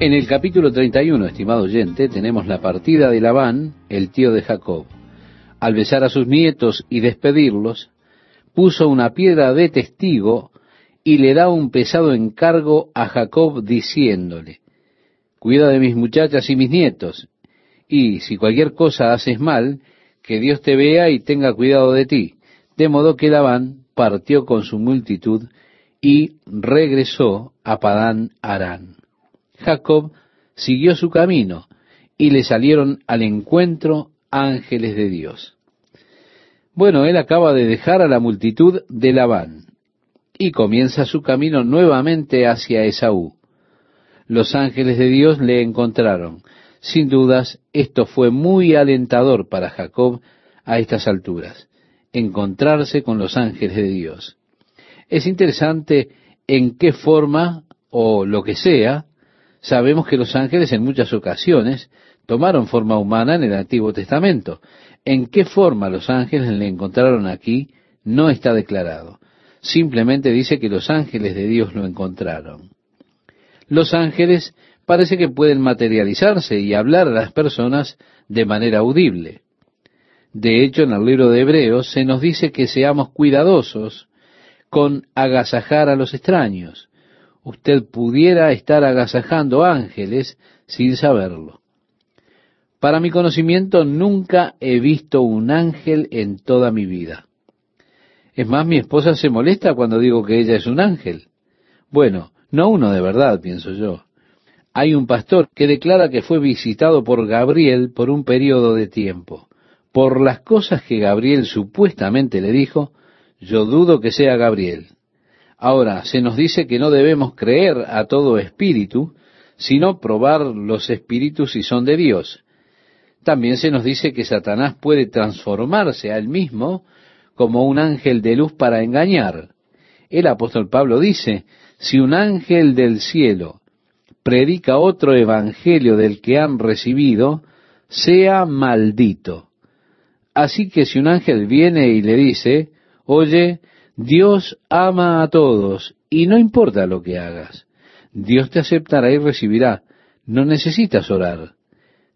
En el capítulo 31, estimado oyente, tenemos la partida de Labán, el tío de Jacob. Al besar a sus nietos y despedirlos, puso una piedra de testigo y le da un pesado encargo a Jacob diciéndole, cuida de mis muchachas y mis nietos, y si cualquier cosa haces mal, que Dios te vea y tenga cuidado de ti. De modo que Labán partió con su multitud y regresó a Padán Arán. Jacob siguió su camino y le salieron al encuentro ángeles de Dios. Bueno, él acaba de dejar a la multitud de Labán y comienza su camino nuevamente hacia Esaú. Los ángeles de Dios le encontraron. Sin dudas, esto fue muy alentador para Jacob a estas alturas, encontrarse con los ángeles de Dios. Es interesante en qué forma, o lo que sea, Sabemos que los ángeles en muchas ocasiones tomaron forma humana en el Antiguo Testamento. En qué forma los ángeles le encontraron aquí no está declarado. Simplemente dice que los ángeles de Dios lo encontraron. Los ángeles parece que pueden materializarse y hablar a las personas de manera audible. De hecho, en el libro de Hebreos se nos dice que seamos cuidadosos con agasajar a los extraños usted pudiera estar agasajando ángeles sin saberlo. Para mi conocimiento nunca he visto un ángel en toda mi vida. Es más, mi esposa se molesta cuando digo que ella es un ángel. Bueno, no uno de verdad, pienso yo. Hay un pastor que declara que fue visitado por Gabriel por un periodo de tiempo. Por las cosas que Gabriel supuestamente le dijo, yo dudo que sea Gabriel. Ahora, se nos dice que no debemos creer a todo espíritu, sino probar los espíritus si son de Dios. También se nos dice que Satanás puede transformarse a él mismo como un ángel de luz para engañar. El apóstol Pablo dice, si un ángel del cielo predica otro evangelio del que han recibido, sea maldito. Así que si un ángel viene y le dice, oye, Dios ama a todos y no importa lo que hagas. Dios te aceptará y recibirá. No necesitas orar.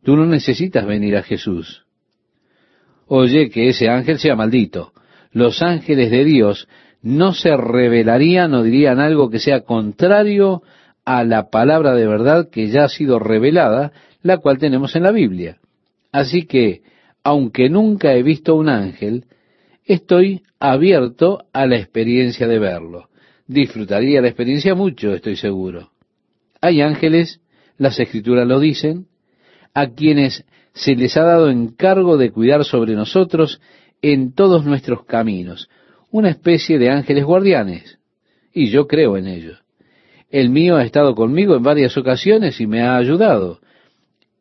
Tú no necesitas venir a Jesús. Oye, que ese ángel sea maldito. Los ángeles de Dios no se revelarían o dirían algo que sea contrario a la palabra de verdad que ya ha sido revelada, la cual tenemos en la Biblia. Así que, aunque nunca he visto un ángel, estoy abierto a la experiencia de verlo. Disfrutaría la experiencia mucho, estoy seguro. Hay ángeles, las escrituras lo dicen, a quienes se les ha dado encargo de cuidar sobre nosotros en todos nuestros caminos, una especie de ángeles guardianes, y yo creo en ellos. El mío ha estado conmigo en varias ocasiones y me ha ayudado.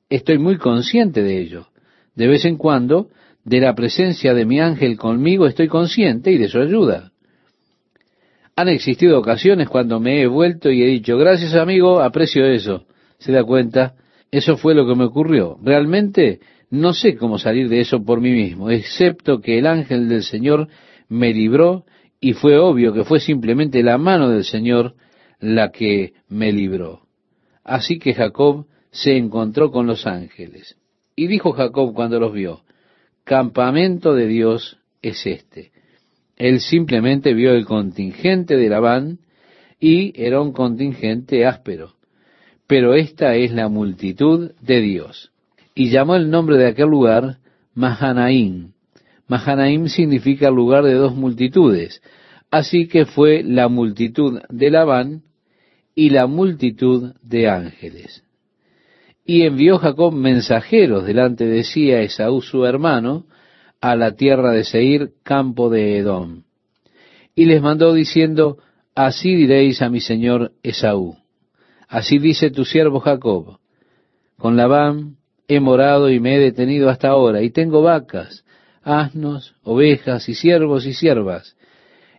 Estoy muy consciente de ello. De vez en cuando de la presencia de mi ángel conmigo estoy consciente y de su ayuda. Han existido ocasiones cuando me he vuelto y he dicho, gracias amigo, aprecio eso. ¿Se da cuenta? Eso fue lo que me ocurrió. Realmente no sé cómo salir de eso por mí mismo, excepto que el ángel del Señor me libró y fue obvio que fue simplemente la mano del Señor la que me libró. Así que Jacob se encontró con los ángeles. Y dijo Jacob cuando los vio, campamento de Dios es este. Él simplemente vio el contingente de Labán y era un contingente áspero. Pero esta es la multitud de Dios. Y llamó el nombre de aquel lugar Mahanaim. Mahanaim significa lugar de dos multitudes. Así que fue la multitud de Labán y la multitud de ángeles. Y envió Jacob mensajeros delante de sí a Esaú su hermano, a la tierra de Seir, campo de Edom. Y les mandó diciendo, Así diréis a mi señor Esaú, así dice tu siervo Jacob, con Labán he morado y me he detenido hasta ahora, y tengo vacas, asnos, ovejas y siervos y siervas,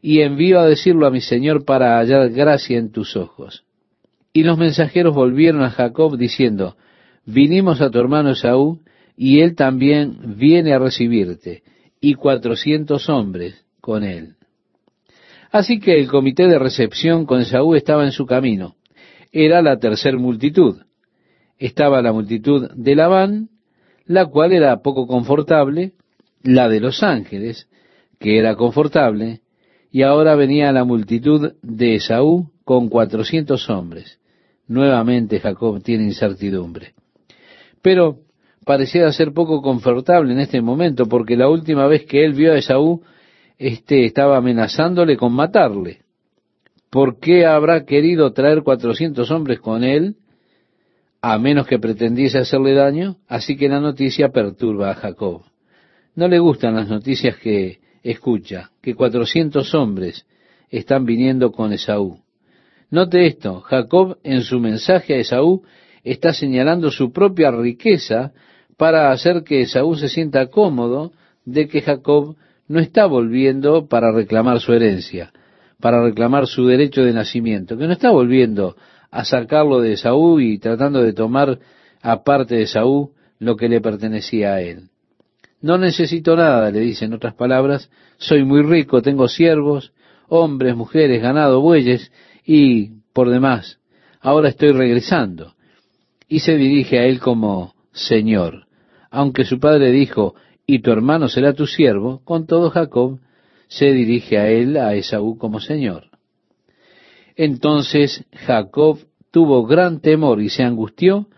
y envío a decirlo a mi señor para hallar gracia en tus ojos. Y los mensajeros volvieron a Jacob diciendo, vinimos a tu hermano Esaú, y él también viene a recibirte, y cuatrocientos hombres con él. Así que el comité de recepción con Esaú estaba en su camino. Era la tercer multitud. estaba la multitud de Labán, la cual era poco confortable, la de los ángeles, que era confortable, y ahora venía la multitud de Esaú con cuatrocientos hombres. Nuevamente Jacob tiene incertidumbre. Pero pareciera ser poco confortable en este momento, porque la última vez que él vio a Esaú, éste estaba amenazándole con matarle. ¿Por qué habrá querido traer cuatrocientos hombres con él, a menos que pretendiese hacerle daño? Así que la noticia perturba a Jacob. No le gustan las noticias que escucha, que cuatrocientos hombres están viniendo con Esaú. Note esto, Jacob en su mensaje a Esaú está señalando su propia riqueza para hacer que Esaú se sienta cómodo de que Jacob no está volviendo para reclamar su herencia, para reclamar su derecho de nacimiento, que no está volviendo a sacarlo de Esaú y tratando de tomar aparte de Esaú lo que le pertenecía a él. No necesito nada, le dice en otras palabras, soy muy rico, tengo siervos, hombres, mujeres, ganado, bueyes, y por demás, ahora estoy regresando. Y se dirige a él como Señor. Aunque su padre dijo, y tu hermano será tu siervo, con todo Jacob se dirige a él, a Esaú, como Señor. Entonces Jacob tuvo gran temor y se angustió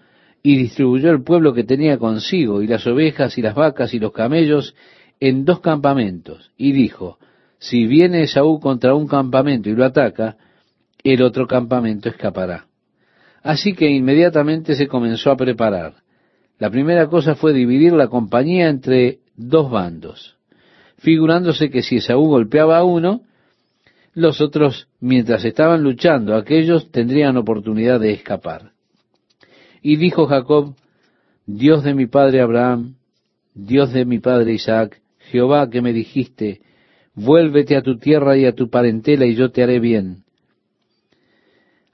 y distribuyó el pueblo que tenía consigo, y las ovejas y las vacas y los camellos, en dos campamentos, y dijo, si viene Esaú contra un campamento y lo ataca, el otro campamento escapará. Así que inmediatamente se comenzó a preparar. La primera cosa fue dividir la compañía entre dos bandos, figurándose que si Esaú golpeaba a uno, los otros, mientras estaban luchando, aquellos tendrían oportunidad de escapar. Y dijo Jacob, Dios de mi padre Abraham, Dios de mi padre Isaac, Jehová que me dijiste, vuélvete a tu tierra y a tu parentela y yo te haré bien.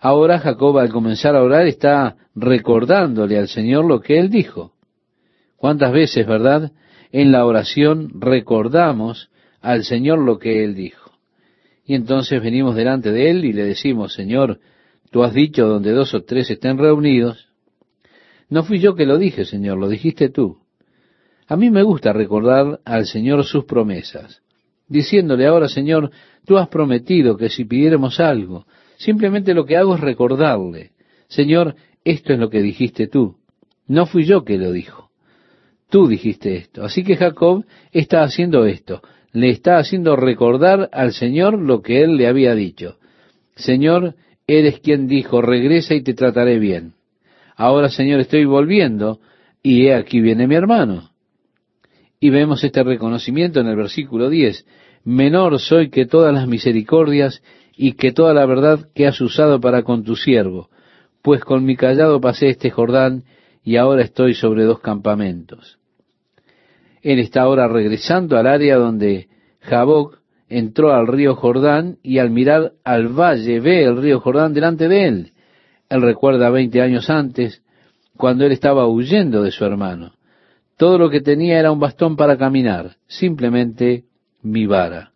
Ahora Jacob al comenzar a orar está recordándole al Señor lo que él dijo. ¿Cuántas veces, verdad? En la oración recordamos al Señor lo que él dijo. Y entonces venimos delante de él y le decimos, Señor, tú has dicho donde dos o tres estén reunidos. No fui yo que lo dije, Señor, lo dijiste tú. A mí me gusta recordar al Señor sus promesas, diciéndole ahora, Señor, tú has prometido que si pidiéramos algo, Simplemente lo que hago es recordarle, Señor, esto es lo que dijiste tú. No fui yo que lo dijo. Tú dijiste esto. Así que Jacob está haciendo esto. Le está haciendo recordar al Señor lo que él le había dicho. Señor, eres quien dijo, regresa y te trataré bien. Ahora, Señor, estoy volviendo y he aquí viene mi hermano. Y vemos este reconocimiento en el versículo 10. Menor soy que todas las misericordias y que toda la verdad que has usado para con tu siervo, pues con mi callado pasé este Jordán y ahora estoy sobre dos campamentos. Él está ahora regresando al área donde Jaboc entró al río Jordán y al mirar al valle ve el río Jordán delante de él. Él recuerda veinte años antes, cuando él estaba huyendo de su hermano. Todo lo que tenía era un bastón para caminar, simplemente mi vara.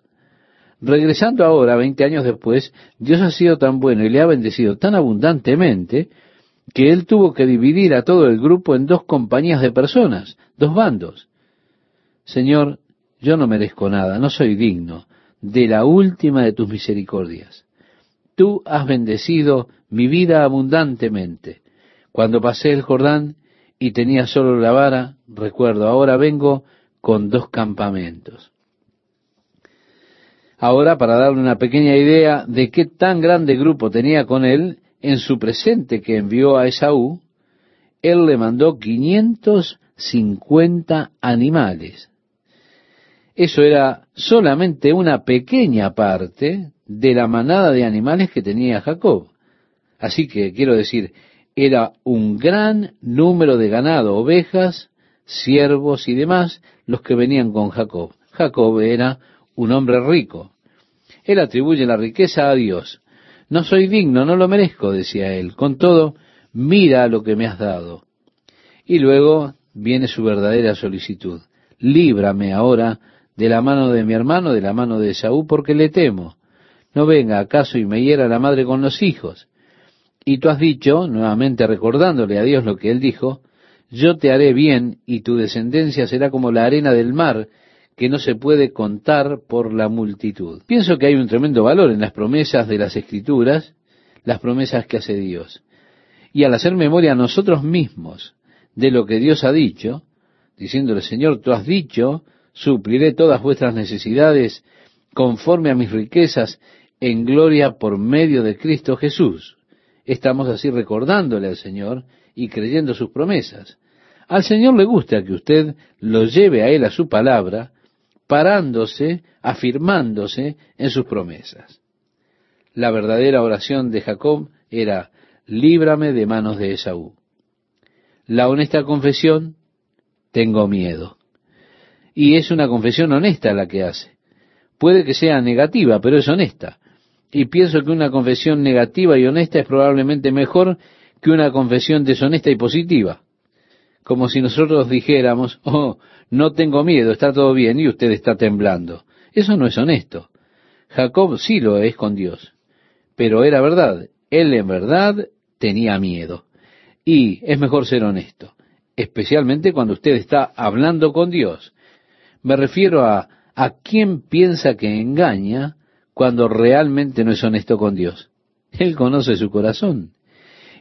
Regresando ahora, veinte años después, Dios ha sido tan bueno y le ha bendecido tan abundantemente que él tuvo que dividir a todo el grupo en dos compañías de personas, dos bandos. Señor, yo no merezco nada, no soy digno de la última de tus misericordias. Tú has bendecido mi vida abundantemente. Cuando pasé el Jordán y tenía solo la vara, recuerdo, ahora vengo con dos campamentos. Ahora, para darle una pequeña idea de qué tan grande grupo tenía con él, en su presente que envió a Esaú, él le mandó 550 animales. Eso era solamente una pequeña parte de la manada de animales que tenía Jacob. Así que, quiero decir, era un gran número de ganado, ovejas, siervos y demás, los que venían con Jacob. Jacob era un hombre rico. Él atribuye la riqueza a Dios. No soy digno, no lo merezco, decía él. Con todo, mira lo que me has dado. Y luego viene su verdadera solicitud. Líbrame ahora de la mano de mi hermano, de la mano de Saúl, porque le temo. No venga acaso y me hiera la madre con los hijos. Y tú has dicho, nuevamente recordándole a Dios lo que él dijo, yo te haré bien y tu descendencia será como la arena del mar que no se puede contar por la multitud. Pienso que hay un tremendo valor en las promesas de las escrituras, las promesas que hace Dios. Y al hacer memoria a nosotros mismos de lo que Dios ha dicho, diciéndole, Señor, tú has dicho, supliré todas vuestras necesidades conforme a mis riquezas en gloria por medio de Cristo Jesús. Estamos así recordándole al Señor y creyendo sus promesas. Al Señor le gusta que usted lo lleve a Él a su palabra, parándose, afirmándose en sus promesas. La verdadera oración de Jacob era, líbrame de manos de Esaú. La honesta confesión, tengo miedo. Y es una confesión honesta la que hace. Puede que sea negativa, pero es honesta. Y pienso que una confesión negativa y honesta es probablemente mejor que una confesión deshonesta y positiva. Como si nosotros dijéramos, oh, no tengo miedo, está todo bien y usted está temblando. Eso no es honesto. Jacob sí lo es con Dios. Pero era verdad. Él en verdad tenía miedo. Y es mejor ser honesto, especialmente cuando usted está hablando con Dios. Me refiero a a quién piensa que engaña cuando realmente no es honesto con Dios. Él conoce su corazón.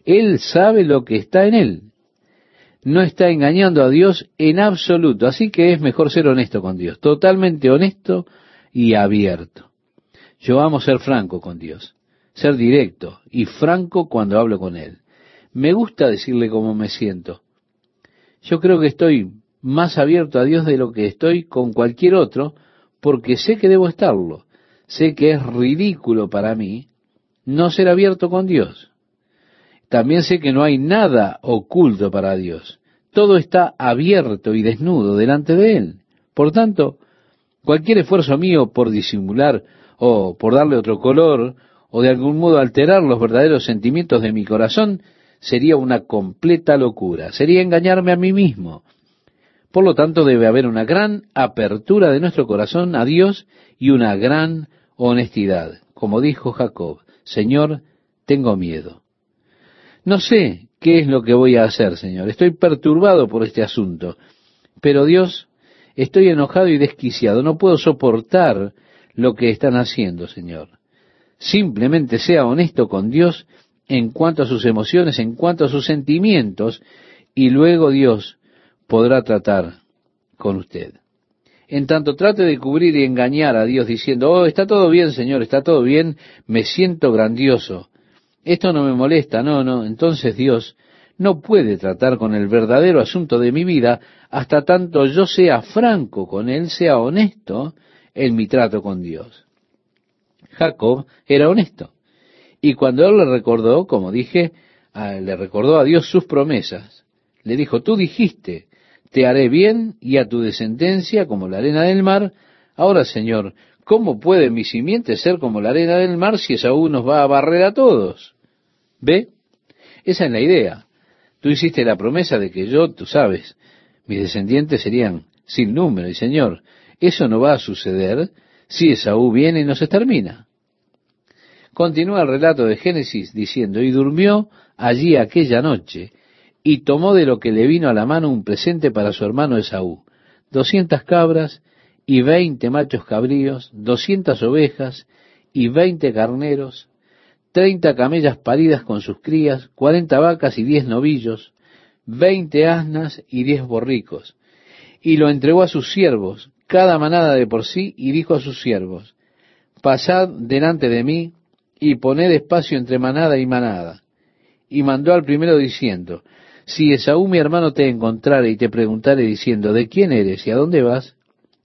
Él sabe lo que está en él. No está engañando a Dios en absoluto. Así que es mejor ser honesto con Dios. Totalmente honesto y abierto. Yo amo ser franco con Dios. Ser directo y franco cuando hablo con Él. Me gusta decirle cómo me siento. Yo creo que estoy más abierto a Dios de lo que estoy con cualquier otro, porque sé que debo estarlo. Sé que es ridículo para mí no ser abierto con Dios. También sé que no hay nada oculto para Dios. Todo está abierto y desnudo delante de Él. Por tanto, cualquier esfuerzo mío por disimular o por darle otro color o de algún modo alterar los verdaderos sentimientos de mi corazón sería una completa locura, sería engañarme a mí mismo. Por lo tanto, debe haber una gran apertura de nuestro corazón a Dios y una gran honestidad. Como dijo Jacob, Señor, tengo miedo. No sé qué es lo que voy a hacer, Señor. Estoy perturbado por este asunto. Pero Dios, estoy enojado y desquiciado. No puedo soportar lo que están haciendo, Señor. Simplemente sea honesto con Dios en cuanto a sus emociones, en cuanto a sus sentimientos, y luego Dios podrá tratar con usted. En tanto trate de cubrir y engañar a Dios diciendo, oh, está todo bien, Señor, está todo bien, me siento grandioso, esto no me molesta, no, no. Entonces Dios no puede tratar con el verdadero asunto de mi vida hasta tanto yo sea franco con Él, sea honesto en mi trato con Dios. Jacob era honesto. Y cuando él le recordó, como dije, le recordó a Dios sus promesas, le dijo, tú dijiste, te haré bien y a tu descendencia como la arena del mar. Ahora, Señor, ¿cómo puede mi simiente ser como la arena del mar si Esaú nos va a barrer a todos? ¿Ve? Esa es la idea. Tú hiciste la promesa de que yo, tú sabes, mis descendientes serían sin número. Y Señor, eso no va a suceder si Esaú viene y nos extermina. Continúa el relato de Génesis diciendo, y durmió allí aquella noche, y tomó de lo que le vino a la mano un presente para su hermano Esaú, doscientas cabras y veinte machos cabríos, doscientas ovejas y veinte carneros, treinta camellas paridas con sus crías, cuarenta vacas y diez novillos, veinte asnas y diez borricos. Y lo entregó a sus siervos, cada manada de por sí, y dijo a sus siervos, Pasad delante de mí, y poned espacio entre manada y manada. Y mandó al primero diciendo, Si Esaú mi hermano te encontrare y te preguntare diciendo, ¿de quién eres y a dónde vas?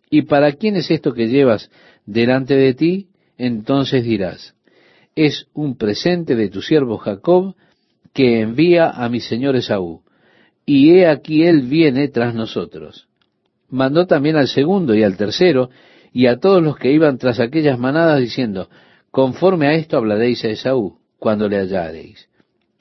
¿Y para quién es esto que llevas delante de ti? Entonces dirás, es un presente de tu siervo Jacob que envía a mi señor Esaú. Y he aquí él viene tras nosotros. Mandó también al segundo y al tercero y a todos los que iban tras aquellas manadas diciendo, conforme a esto hablaréis a Esaú cuando le hallareis.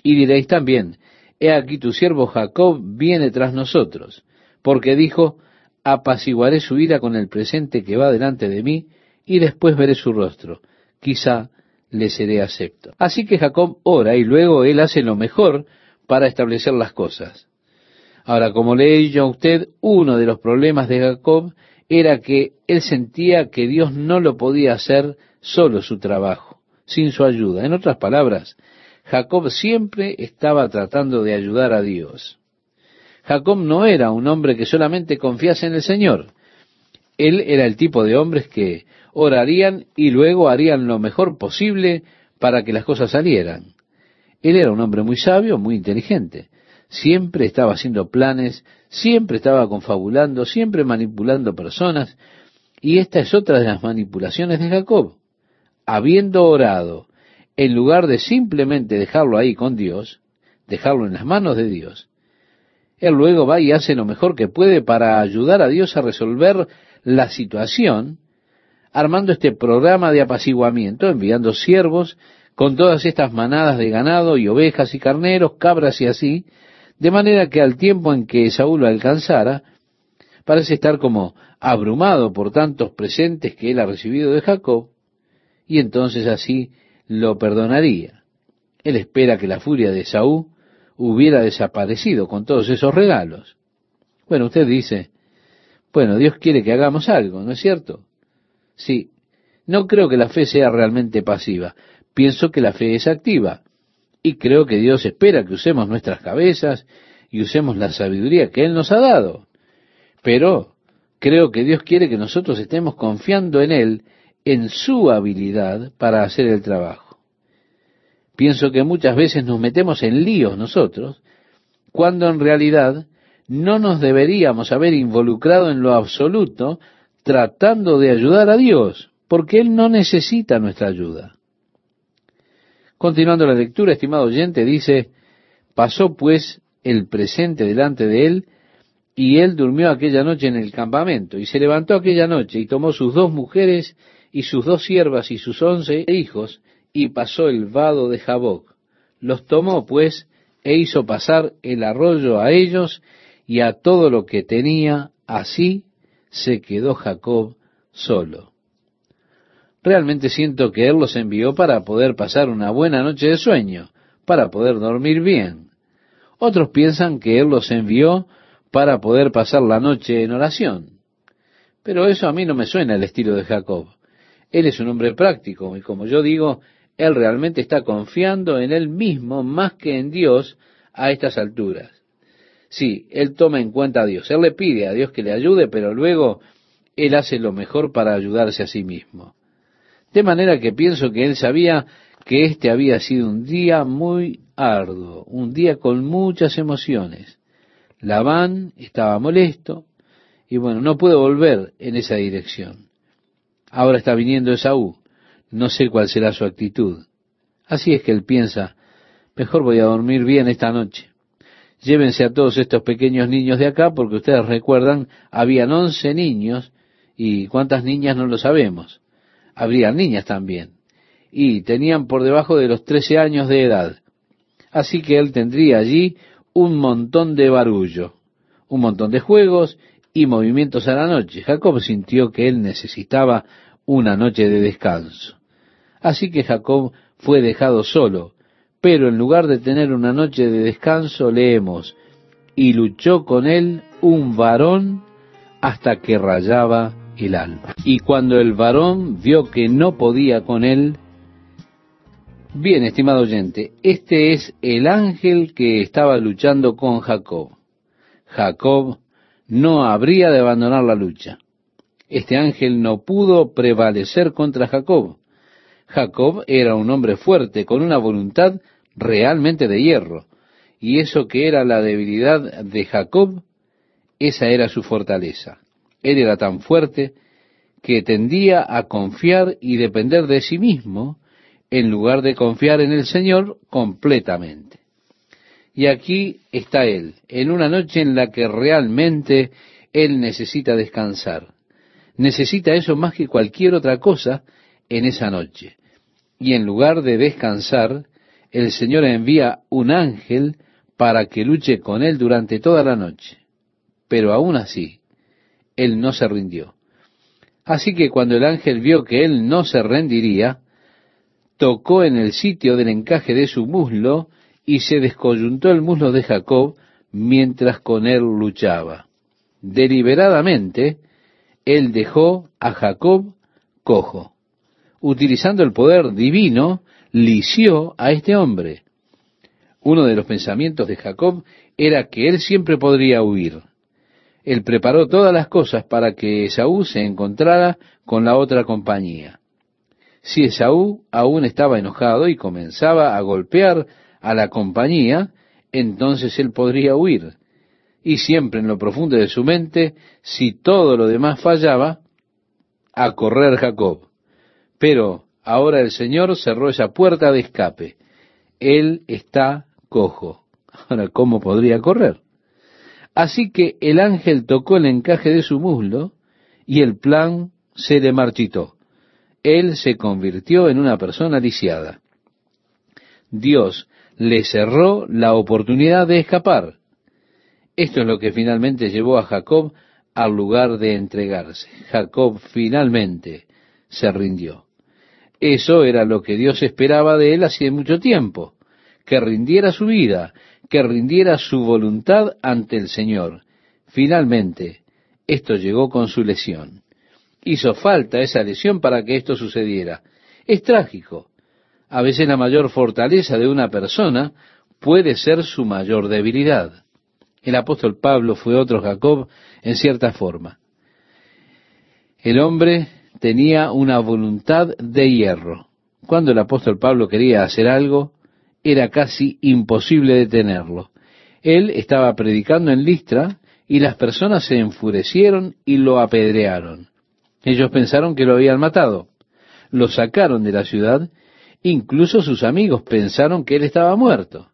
Y diréis también, he aquí tu siervo Jacob viene tras nosotros, porque dijo, apaciguaré su ira con el presente que va delante de mí, y después veré su rostro. Quizá le seré acepto. Así que Jacob ora y luego él hace lo mejor para establecer las cosas. Ahora, como le he dicho a usted, uno de los problemas de Jacob era que él sentía que Dios no lo podía hacer solo su trabajo, sin su ayuda. En otras palabras, Jacob siempre estaba tratando de ayudar a Dios. Jacob no era un hombre que solamente confiase en el Señor. Él era el tipo de hombres que orarían y luego harían lo mejor posible para que las cosas salieran. Él era un hombre muy sabio, muy inteligente. Siempre estaba haciendo planes, siempre estaba confabulando, siempre manipulando personas. Y esta es otra de las manipulaciones de Jacob. Habiendo orado, en lugar de simplemente dejarlo ahí con Dios, dejarlo en las manos de Dios, él luego va y hace lo mejor que puede para ayudar a Dios a resolver la situación armando este programa de apaciguamiento, enviando siervos con todas estas manadas de ganado y ovejas y carneros, cabras y así, de manera que al tiempo en que Saúl lo alcanzara, parece estar como abrumado por tantos presentes que él ha recibido de Jacob, y entonces así lo perdonaría. Él espera que la furia de Saúl hubiera desaparecido con todos esos regalos. Bueno, usted dice, bueno, Dios quiere que hagamos algo, ¿no es cierto? Sí, no creo que la fe sea realmente pasiva. Pienso que la fe es activa. Y creo que Dios espera que usemos nuestras cabezas y usemos la sabiduría que Él nos ha dado. Pero creo que Dios quiere que nosotros estemos confiando en Él, en su habilidad para hacer el trabajo. Pienso que muchas veces nos metemos en líos nosotros, cuando en realidad no nos deberíamos haber involucrado en lo absoluto tratando de ayudar a Dios, porque Él no necesita nuestra ayuda. Continuando la lectura, estimado oyente, dice, pasó pues el presente delante de él, y él durmió aquella noche en el campamento, y se levantó aquella noche, y tomó sus dos mujeres, y sus dos siervas, y sus once hijos, y pasó el vado de Jaboc. Los tomó, pues, e hizo pasar el arroyo a ellos, y a todo lo que tenía, así se quedó Jacob solo. Realmente siento que Él los envió para poder pasar una buena noche de sueño, para poder dormir bien. Otros piensan que Él los envió para poder pasar la noche en oración. Pero eso a mí no me suena el estilo de Jacob. Él es un hombre práctico y como yo digo, Él realmente está confiando en Él mismo más que en Dios a estas alturas. Sí, él toma en cuenta a Dios, él le pide a Dios que le ayude, pero luego él hace lo mejor para ayudarse a sí mismo. De manera que pienso que él sabía que este había sido un día muy arduo, un día con muchas emociones. Labán estaba molesto y bueno, no puede volver en esa dirección. Ahora está viniendo Esaú, no sé cuál será su actitud. Así es que él piensa, mejor voy a dormir bien esta noche llévense a todos estos pequeños niños de acá, porque ustedes recuerdan, habían once niños, y cuántas niñas no lo sabemos. Habrían niñas también. Y tenían por debajo de los trece años de edad. Así que él tendría allí un montón de barullo, un montón de juegos y movimientos a la noche. Jacob sintió que él necesitaba una noche de descanso. Así que Jacob fue dejado solo pero en lugar de tener una noche de descanso, leemos, y luchó con él un varón hasta que rayaba el alma. Y cuando el varón vio que no podía con él, bien, estimado oyente, este es el ángel que estaba luchando con Jacob. Jacob no habría de abandonar la lucha. Este ángel no pudo prevalecer contra Jacob. Jacob era un hombre fuerte, con una voluntad realmente de hierro, y eso que era la debilidad de Jacob, esa era su fortaleza. Él era tan fuerte que tendía a confiar y depender de sí mismo en lugar de confiar en el Señor completamente. Y aquí está Él, en una noche en la que realmente Él necesita descansar. Necesita eso más que cualquier otra cosa en esa noche. Y en lugar de descansar, el Señor envía un ángel para que luche con él durante toda la noche. Pero aún así, él no se rindió. Así que cuando el ángel vio que él no se rendiría, tocó en el sitio del encaje de su muslo y se descoyuntó el muslo de Jacob mientras con él luchaba. Deliberadamente, él dejó a Jacob cojo. Utilizando el poder divino, lició a este hombre. Uno de los pensamientos de Jacob era que él siempre podría huir. Él preparó todas las cosas para que Esaú se encontrara con la otra compañía. Si Esaú aún estaba enojado y comenzaba a golpear a la compañía, entonces él podría huir. Y siempre en lo profundo de su mente, si todo lo demás fallaba, a correr Jacob. Pero ahora el Señor cerró esa puerta de escape. Él está cojo. Ahora, ¿cómo podría correr? Así que el ángel tocó el encaje de su muslo y el plan se le marchitó. Él se convirtió en una persona lisiada. Dios le cerró la oportunidad de escapar. Esto es lo que finalmente llevó a Jacob al lugar de entregarse. Jacob finalmente se rindió. Eso era lo que Dios esperaba de él hace mucho tiempo, que rindiera su vida, que rindiera su voluntad ante el Señor. Finalmente, esto llegó con su lesión. Hizo falta esa lesión para que esto sucediera. Es trágico. A veces la mayor fortaleza de una persona puede ser su mayor debilidad. El apóstol Pablo fue otro Jacob en cierta forma. El hombre tenía una voluntad de hierro. Cuando el apóstol Pablo quería hacer algo, era casi imposible detenerlo. Él estaba predicando en Listra y las personas se enfurecieron y lo apedrearon. Ellos pensaron que lo habían matado. Lo sacaron de la ciudad. Incluso sus amigos pensaron que él estaba muerto.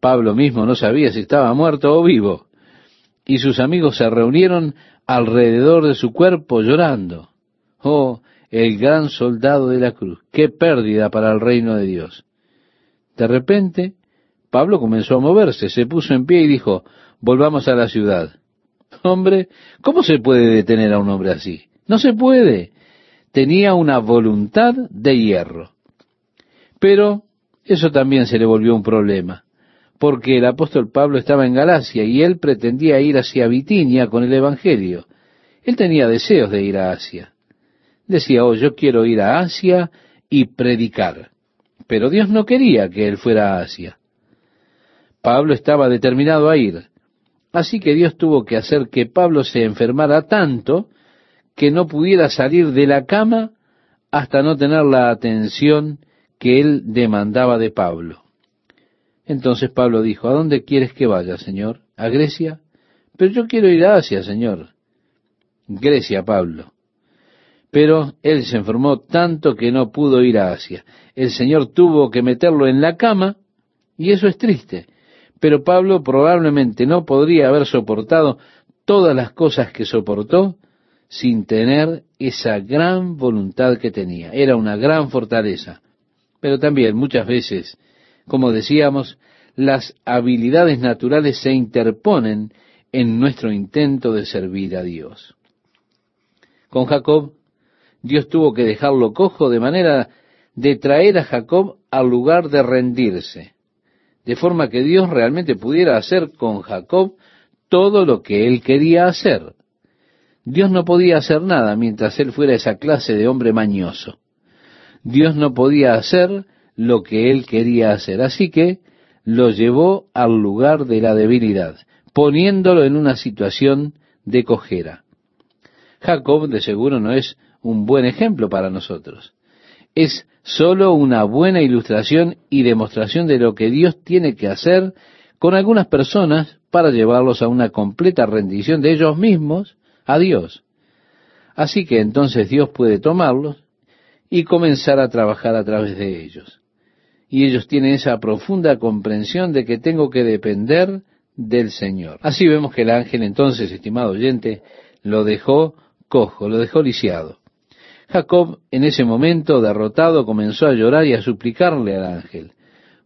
Pablo mismo no sabía si estaba muerto o vivo. Y sus amigos se reunieron alrededor de su cuerpo llorando. Oh, el gran soldado de la cruz. Qué pérdida para el reino de Dios. De repente, Pablo comenzó a moverse, se puso en pie y dijo, volvamos a la ciudad. Hombre, ¿cómo se puede detener a un hombre así? No se puede. Tenía una voluntad de hierro. Pero eso también se le volvió un problema, porque el apóstol Pablo estaba en Galacia y él pretendía ir hacia Bitinia con el Evangelio. Él tenía deseos de ir a Asia. Decía, oh, yo quiero ir a Asia y predicar pero Dios no quería que él fuera a Asia. Pablo estaba determinado a ir, así que Dios tuvo que hacer que Pablo se enfermara tanto que no pudiera salir de la cama hasta no tener la atención que él demandaba de Pablo. Entonces Pablo dijo, ¿a dónde quieres que vaya, Señor? ¿A Grecia? Pero yo quiero ir a Asia, Señor. Grecia, Pablo. Pero él se enfermó tanto que no pudo ir a Asia. El Señor tuvo que meterlo en la cama y eso es triste. Pero Pablo probablemente no podría haber soportado todas las cosas que soportó sin tener esa gran voluntad que tenía. Era una gran fortaleza. Pero también muchas veces, como decíamos, las habilidades naturales se interponen en nuestro intento de servir a Dios. Con Jacob Dios tuvo que dejarlo cojo de manera de traer a Jacob al lugar de rendirse, de forma que Dios realmente pudiera hacer con Jacob todo lo que él quería hacer. Dios no podía hacer nada mientras él fuera esa clase de hombre mañoso. Dios no podía hacer lo que él quería hacer, así que lo llevó al lugar de la debilidad, poniéndolo en una situación de cojera. Jacob de seguro no es un buen ejemplo para nosotros. Es sólo una buena ilustración y demostración de lo que Dios tiene que hacer con algunas personas para llevarlos a una completa rendición de ellos mismos a Dios. Así que entonces Dios puede tomarlos y comenzar a trabajar a través de ellos. Y ellos tienen esa profunda comprensión de que tengo que depender del Señor. Así vemos que el ángel entonces, estimado oyente, lo dejó cojo, lo dejó lisiado. Jacob en ese momento, derrotado, comenzó a llorar y a suplicarle al ángel.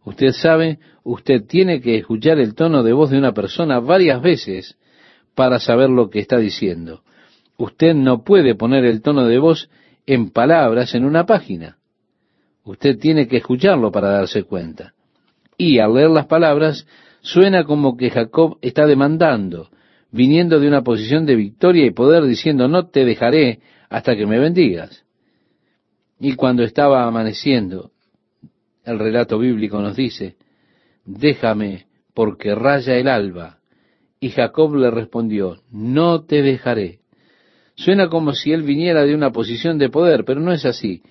Usted sabe, usted tiene que escuchar el tono de voz de una persona varias veces para saber lo que está diciendo. Usted no puede poner el tono de voz en palabras en una página. Usted tiene que escucharlo para darse cuenta. Y al leer las palabras, suena como que Jacob está demandando, viniendo de una posición de victoria y poder, diciendo, no te dejaré hasta que me bendigas. Y cuando estaba amaneciendo, el relato bíblico nos dice, déjame porque raya el alba. Y Jacob le respondió, no te dejaré. Suena como si él viniera de una posición de poder, pero no es así.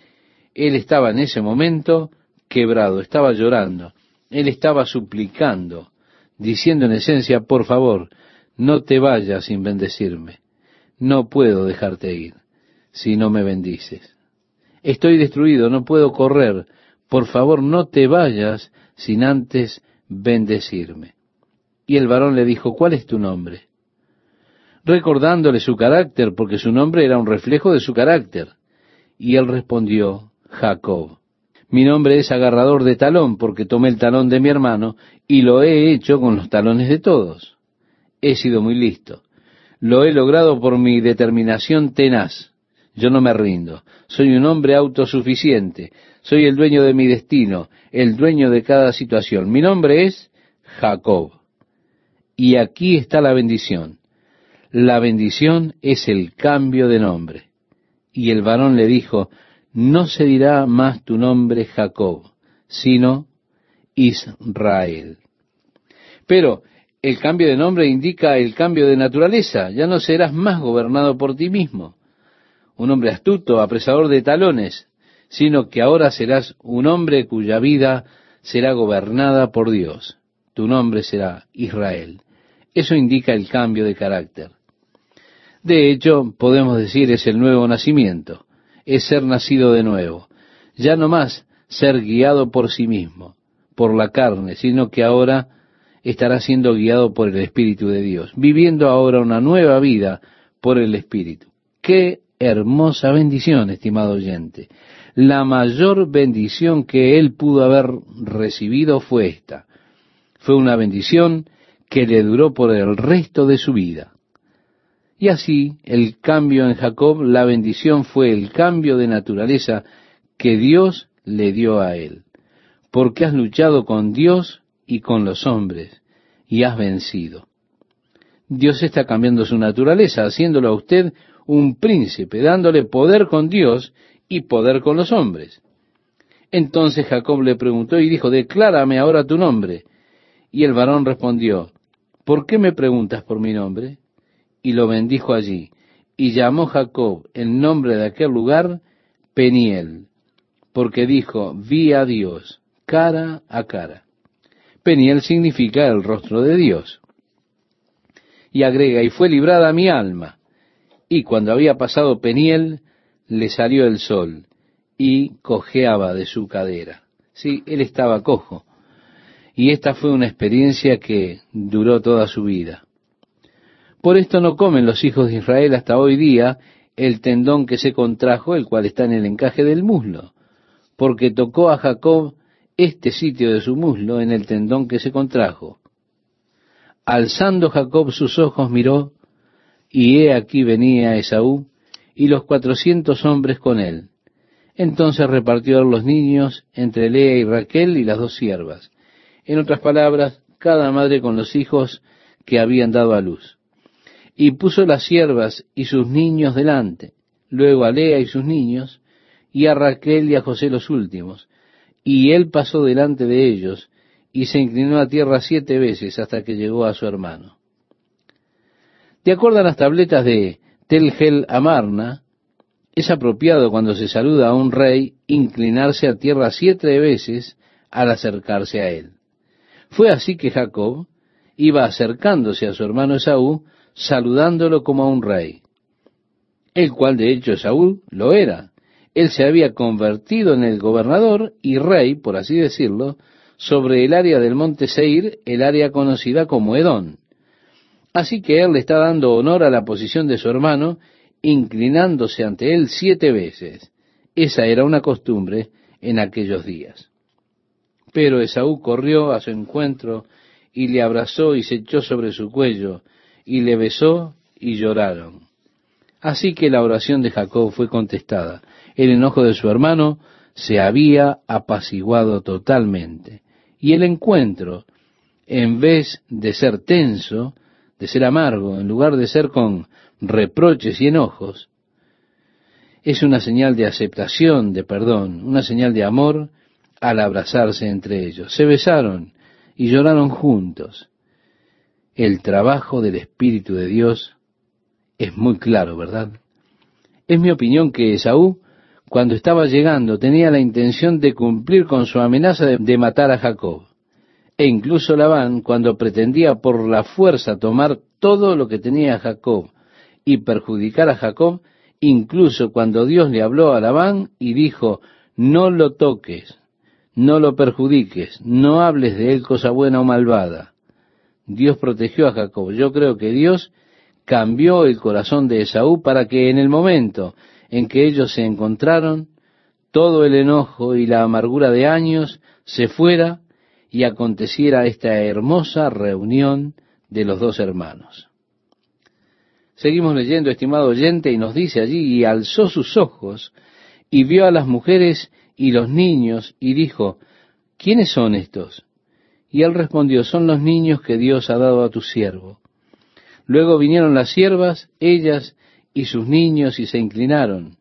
Él estaba en ese momento quebrado, estaba llorando, él estaba suplicando, diciendo en esencia, por favor, no te vayas sin bendecirme. No puedo dejarte ir si no me bendices. Estoy destruido, no puedo correr. Por favor, no te vayas sin antes bendecirme. Y el varón le dijo, ¿cuál es tu nombre? Recordándole su carácter, porque su nombre era un reflejo de su carácter. Y él respondió, Jacob. Mi nombre es agarrador de talón, porque tomé el talón de mi hermano y lo he hecho con los talones de todos. He sido muy listo. Lo he logrado por mi determinación tenaz. Yo no me rindo. Soy un hombre autosuficiente. Soy el dueño de mi destino, el dueño de cada situación. Mi nombre es Jacob. Y aquí está la bendición. La bendición es el cambio de nombre. Y el varón le dijo, no se dirá más tu nombre Jacob, sino Israel. Pero el cambio de nombre indica el cambio de naturaleza. Ya no serás más gobernado por ti mismo, un hombre astuto, apresador de talones, sino que ahora serás un hombre cuya vida será gobernada por Dios. Tu nombre será Israel. Eso indica el cambio de carácter. De hecho, podemos decir es el nuevo nacimiento es ser nacido de nuevo. Ya no más ser guiado por sí mismo, por la carne, sino que ahora estará siendo guiado por el Espíritu de Dios, viviendo ahora una nueva vida por el Espíritu. Qué hermosa bendición, estimado oyente. La mayor bendición que él pudo haber recibido fue esta. Fue una bendición que le duró por el resto de su vida. Y así el cambio en Jacob, la bendición fue el cambio de naturaleza que Dios le dio a él. Porque has luchado con Dios y con los hombres y has vencido. Dios está cambiando su naturaleza, haciéndolo a usted un príncipe, dándole poder con Dios y poder con los hombres. Entonces Jacob le preguntó y dijo, declárame ahora tu nombre. Y el varón respondió, ¿por qué me preguntas por mi nombre? y lo bendijo allí. Y llamó Jacob el nombre de aquel lugar Peniel, porque dijo, vi a Dios cara a cara. Peniel significa el rostro de Dios. Y agrega, y fue librada mi alma. Y cuando había pasado Peniel, le salió el sol y cojeaba de su cadera. Sí, él estaba cojo. Y esta fue una experiencia que duró toda su vida. Por esto no comen los hijos de Israel hasta hoy día el tendón que se contrajo, el cual está en el encaje del muslo, porque tocó a Jacob este sitio de su muslo en el tendón que se contrajo. Alzando Jacob sus ojos miró, y he aquí venía Esaú y los cuatrocientos hombres con él. Entonces repartió los niños entre Lea y Raquel y las dos siervas. En otras palabras, cada madre con los hijos que habían dado a luz y puso las siervas y sus niños delante, luego a Lea y sus niños, y a Raquel y a José los últimos. Y él pasó delante de ellos, y se inclinó a tierra siete veces hasta que llegó a su hermano. De acuerdo a las tabletas de Telgel Amarna, es apropiado cuando se saluda a un rey inclinarse a tierra siete veces al acercarse a él. Fue así que Jacob iba acercándose a su hermano Esaú saludándolo como a un rey, el cual de hecho Saúl lo era. Él se había convertido en el gobernador y rey, por así decirlo, sobre el área del monte Seir, el área conocida como Edón. Así que él le está dando honor a la posición de su hermano, inclinándose ante él siete veces. Esa era una costumbre en aquellos días. Pero Esaú corrió a su encuentro y le abrazó y se echó sobre su cuello y le besó y lloraron. Así que la oración de Jacob fue contestada. El enojo de su hermano se había apaciguado totalmente. Y el encuentro, en vez de ser tenso, de ser amargo, en lugar de ser con reproches y enojos, es una señal de aceptación, de perdón, una señal de amor al abrazarse entre ellos. Se besaron y lloraron juntos. El trabajo del Espíritu de Dios es muy claro, ¿verdad? Es mi opinión que Esaú, cuando estaba llegando, tenía la intención de cumplir con su amenaza de, matar a Jacob. E incluso Labán, cuando pretendía por la fuerza tomar todo lo que tenía Jacob y perjudicar a Jacob, incluso cuando Dios le habló a Labán y dijo, no lo toques, no lo perjudiques, no hables de él cosa buena o malvada. Dios protegió a Jacob. Yo creo que Dios cambió el corazón de Esaú para que en el momento en que ellos se encontraron, todo el enojo y la amargura de años se fuera y aconteciera esta hermosa reunión de los dos hermanos. Seguimos leyendo, estimado oyente, y nos dice allí, y alzó sus ojos y vio a las mujeres y los niños y dijo, ¿quiénes son estos? Y él respondió, son los niños que Dios ha dado a tu siervo. Luego vinieron las siervas, ellas y sus niños, y se inclinaron.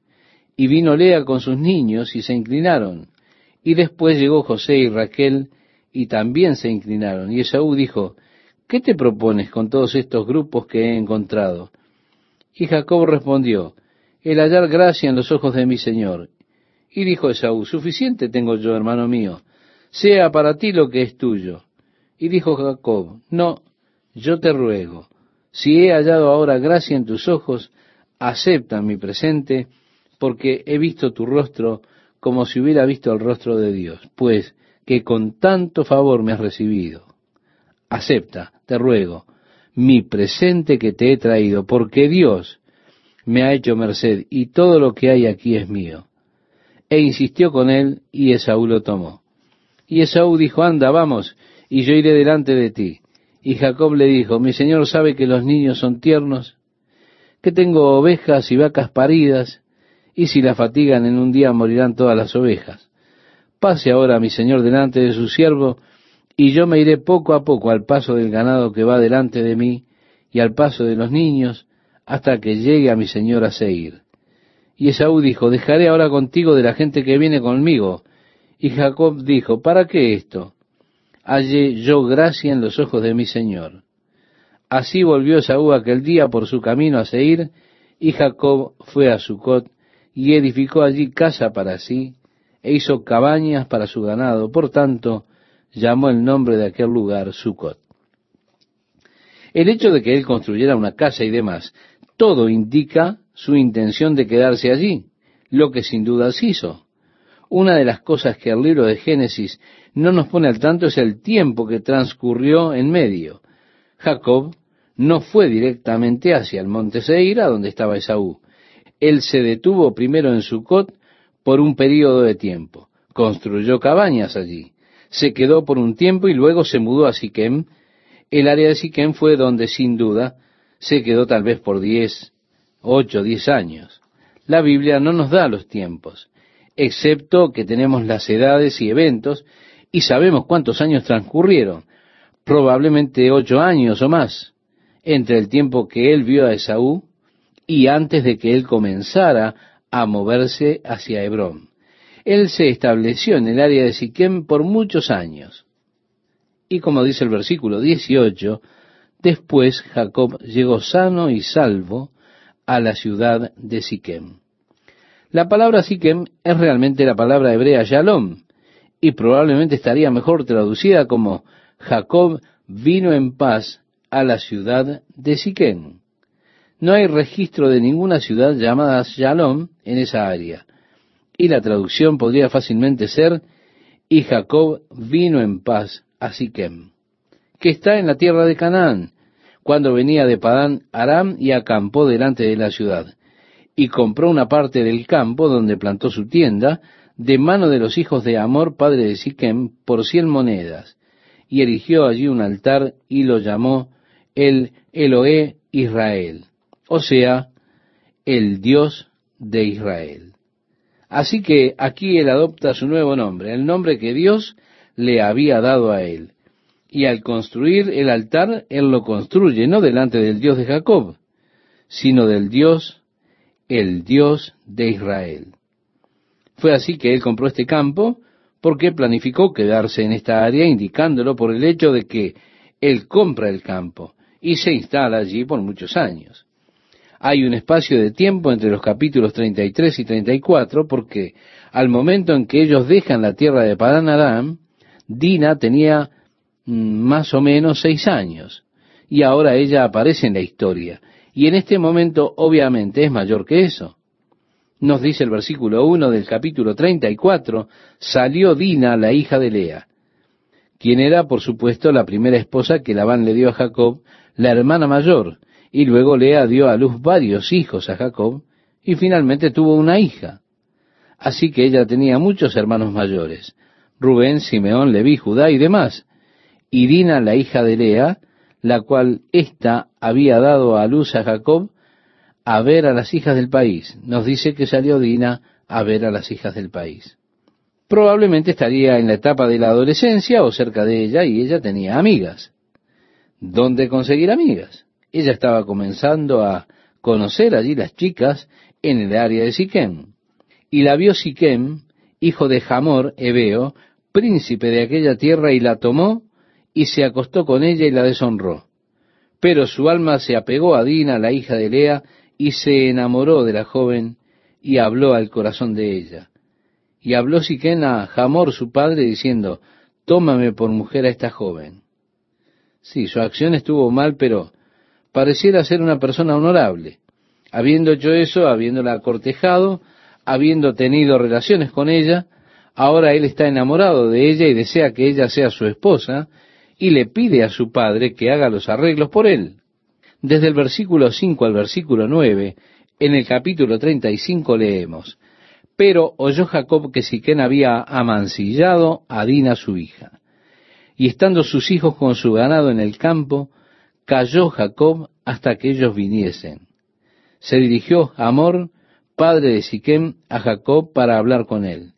Y vino Lea con sus niños, y se inclinaron. Y después llegó José y Raquel, y también se inclinaron. Y Esaú dijo, ¿qué te propones con todos estos grupos que he encontrado? Y Jacob respondió, el hallar gracia en los ojos de mi Señor. Y dijo Esaú, suficiente tengo yo, hermano mío, sea para ti lo que es tuyo. Y dijo Jacob, no, yo te ruego, si he hallado ahora gracia en tus ojos, acepta mi presente, porque he visto tu rostro como si hubiera visto el rostro de Dios, pues que con tanto favor me has recibido. Acepta, te ruego, mi presente que te he traído, porque Dios me ha hecho merced y todo lo que hay aquí es mío. E insistió con él y Esaú lo tomó. Y Esaú dijo, anda, vamos, y yo iré delante de ti. Y Jacob le dijo, mi señor sabe que los niños son tiernos, que tengo ovejas y vacas paridas, y si las fatigan en un día morirán todas las ovejas. Pase ahora mi señor delante de su siervo, y yo me iré poco a poco al paso del ganado que va delante de mí, y al paso de los niños, hasta que llegue a mi señor a Seir. Y Esaú dijo, dejaré ahora contigo de la gente que viene conmigo, y Jacob dijo, ¿para qué esto? Hallé yo gracia en los ojos de mi Señor. Así volvió Saúl aquel día por su camino a Seir, y Jacob fue a Sucot, y edificó allí casa para sí, e hizo cabañas para su ganado, por tanto, llamó el nombre de aquel lugar Sucot. El hecho de que él construyera una casa y demás, todo indica su intención de quedarse allí, lo que sin dudas hizo. Una de las cosas que el libro de Génesis no nos pone al tanto es el tiempo que transcurrió en medio. Jacob no fue directamente hacia el monte Seir, a donde estaba Esaú. Él se detuvo primero en Sucot por un periodo de tiempo. Construyó cabañas allí. Se quedó por un tiempo y luego se mudó a Siquem. El área de Siquem fue donde, sin duda, se quedó tal vez por diez, ocho, diez años. La Biblia no nos da los tiempos excepto que tenemos las edades y eventos y sabemos cuántos años transcurrieron, probablemente ocho años o más, entre el tiempo que él vio a Esaú y antes de que él comenzara a moverse hacia Hebrón. Él se estableció en el área de Siquem por muchos años. Y como dice el versículo 18, después Jacob llegó sano y salvo a la ciudad de Siquem. La palabra Siquem es realmente la palabra hebrea Shalom, y probablemente estaría mejor traducida como Jacob vino en paz a la ciudad de Siquem. No hay registro de ninguna ciudad llamada Shalom en esa área, y la traducción podría fácilmente ser y Jacob vino en paz a Siquem, que está en la tierra de Canaán, cuando venía de Padán Aram y acampó delante de la ciudad. Y compró una parte del campo donde plantó su tienda de mano de los hijos de Amor, padre de Siquem, por cien monedas, y erigió allí un altar y lo llamó el Eloé Israel, o sea, el Dios de Israel. Así que aquí él adopta su nuevo nombre, el nombre que Dios le había dado a él. Y al construir el altar, él lo construye no delante del Dios de Jacob, sino del Dios, el Dios de Israel. Fue así que él compró este campo porque planificó quedarse en esta área, indicándolo por el hecho de que él compra el campo y se instala allí por muchos años. Hay un espacio de tiempo entre los capítulos 33 y 34 porque al momento en que ellos dejan la tierra de Padán Aram, Dina tenía mm, más o menos seis años y ahora ella aparece en la historia y en este momento obviamente es mayor que eso. Nos dice el versículo 1 del capítulo 34, salió Dina, la hija de Lea, quien era, por supuesto, la primera esposa que Labán le dio a Jacob, la hermana mayor, y luego Lea dio a luz varios hijos a Jacob, y finalmente tuvo una hija. Así que ella tenía muchos hermanos mayores, Rubén, Simeón, Leví, Judá y demás. Y Dina, la hija de Lea, la cual ésta había dado a luz a Jacob, a ver a las hijas del país. Nos dice que salió Dina a ver a las hijas del país. Probablemente estaría en la etapa de la adolescencia o cerca de ella y ella tenía amigas. ¿Dónde conseguir amigas? Ella estaba comenzando a conocer allí las chicas en el área de Siquem. Y la vio Siquem, hijo de Hamor, Ebeo, príncipe de aquella tierra, y la tomó y se acostó con ella y la deshonró. Pero su alma se apegó a Dina, la hija de Lea, y se enamoró de la joven y habló al corazón de ella. Y habló Siquén a Jamor su padre diciendo, tómame por mujer a esta joven. Sí, su acción estuvo mal, pero pareciera ser una persona honorable. Habiendo hecho eso, habiéndola cortejado, habiendo tenido relaciones con ella, ahora él está enamorado de ella y desea que ella sea su esposa, y le pide a su padre que haga los arreglos por él. Desde el versículo 5 al versículo 9, en el capítulo 35 leemos, Pero oyó Jacob que Siquén había amancillado a Dina su hija. Y estando sus hijos con su ganado en el campo, cayó Jacob hasta que ellos viniesen. Se dirigió Amor, padre de Siquén, a Jacob para hablar con él.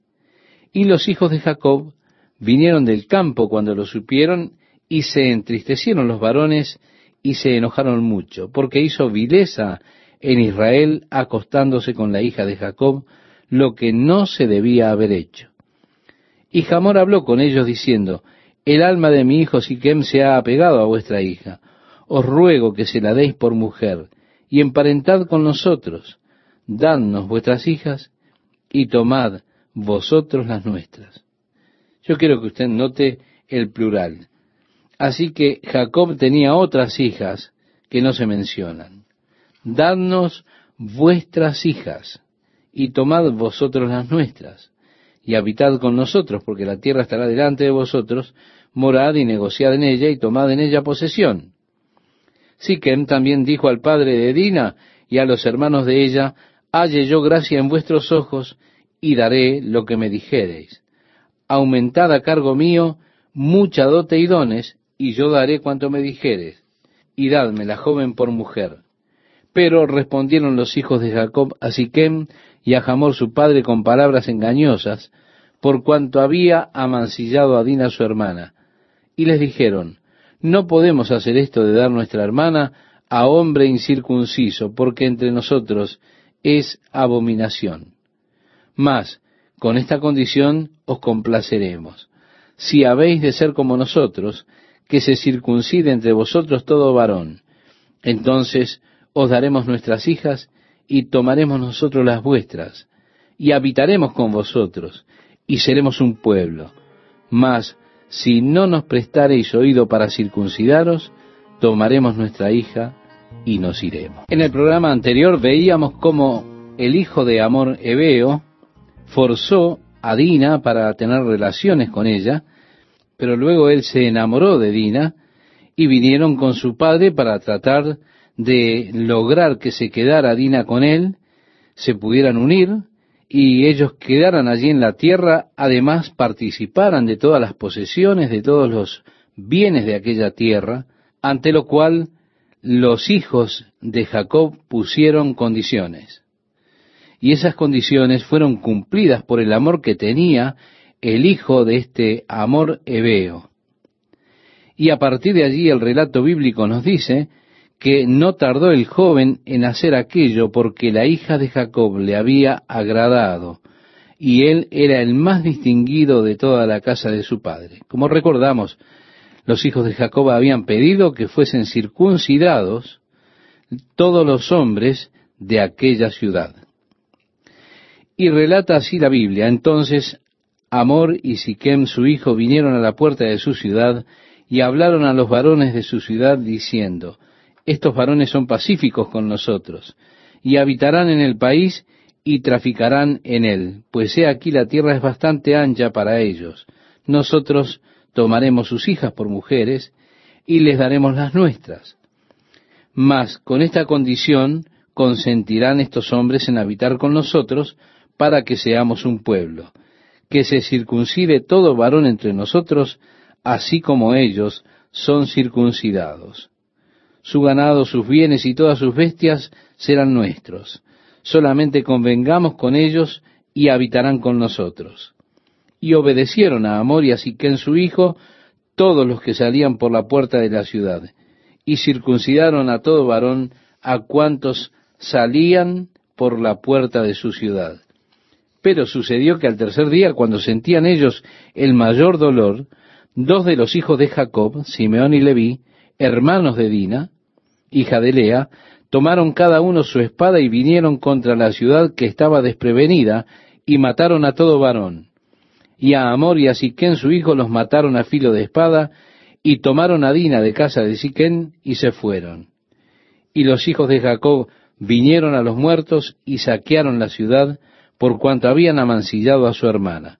Y los hijos de Jacob vinieron del campo cuando lo supieron, y se entristecieron los varones y se enojaron mucho, porque hizo vileza en Israel acostándose con la hija de Jacob, lo que no se debía haber hecho. Y Jamor habló con ellos diciendo, El alma de mi hijo Siquem se ha apegado a vuestra hija, os ruego que se la deis por mujer, y emparentad con nosotros, dadnos vuestras hijas, y tomad vosotros las nuestras. Yo quiero que usted note el plural. Así que Jacob tenía otras hijas que no se mencionan. Dadnos vuestras hijas y tomad vosotros las nuestras y habitad con nosotros, porque la tierra estará delante de vosotros, morad y negociad en ella y tomad en ella posesión. Siquem también dijo al padre de Dina y a los hermanos de ella, halle yo gracia en vuestros ojos y daré lo que me dijereis. Aumentad a cargo mío mucha dote y dones, y yo daré cuanto me dijeres, y dadme la joven por mujer. Pero respondieron los hijos de Jacob a Siquem y a Jamor su padre con palabras engañosas, por cuanto había amancillado a Dina su hermana. Y les dijeron, no podemos hacer esto de dar nuestra hermana a hombre incircunciso, porque entre nosotros es abominación. Mas, con esta condición os complaceremos. Si habéis de ser como nosotros, que se circuncide entre vosotros todo varón. Entonces os daremos nuestras hijas y tomaremos nosotros las vuestras, y habitaremos con vosotros, y seremos un pueblo. Mas si no nos prestareis oído para circuncidaros, tomaremos nuestra hija y nos iremos. En el programa anterior veíamos cómo el hijo de Amor Ebeo forzó a Dina para tener relaciones con ella, pero luego él se enamoró de Dina y vinieron con su padre para tratar de lograr que se quedara Dina con él, se pudieran unir y ellos quedaran allí en la tierra, además participaran de todas las posesiones, de todos los bienes de aquella tierra, ante lo cual los hijos de Jacob pusieron condiciones. y esas condiciones fueron cumplidas por el amor que tenía el hijo de este amor hebeo. Y a partir de allí el relato bíblico nos dice que no tardó el joven en hacer aquello porque la hija de Jacob le había agradado y él era el más distinguido de toda la casa de su padre. Como recordamos, los hijos de Jacob habían pedido que fuesen circuncidados todos los hombres de aquella ciudad. Y relata así la Biblia. Entonces Amor y Siquem su hijo vinieron a la puerta de su ciudad y hablaron a los varones de su ciudad diciendo, estos varones son pacíficos con nosotros, y habitarán en el país y traficarán en él, pues he aquí la tierra es bastante ancha para ellos. Nosotros tomaremos sus hijas por mujeres y les daremos las nuestras. Mas con esta condición consentirán estos hombres en habitar con nosotros para que seamos un pueblo, que se circuncide todo varón entre nosotros, así como ellos son circuncidados. Su ganado, sus bienes y todas sus bestias serán nuestros. Solamente convengamos con ellos y habitarán con nosotros. Y obedecieron a Amor y a Siquén su hijo todos los que salían por la puerta de la ciudad, y circuncidaron a todo varón a cuantos salían por la puerta de su ciudad. Pero sucedió que al tercer día, cuando sentían ellos el mayor dolor, dos de los hijos de Jacob, Simeón y Leví, hermanos de Dina, hija de Lea, tomaron cada uno su espada y vinieron contra la ciudad que estaba desprevenida y mataron a todo varón. Y a Amor y a Siquén su hijo los mataron a filo de espada y tomaron a Dina de casa de Siquén y se fueron. Y los hijos de Jacob vinieron a los muertos y saquearon la ciudad por cuanto habían amancillado a su hermana.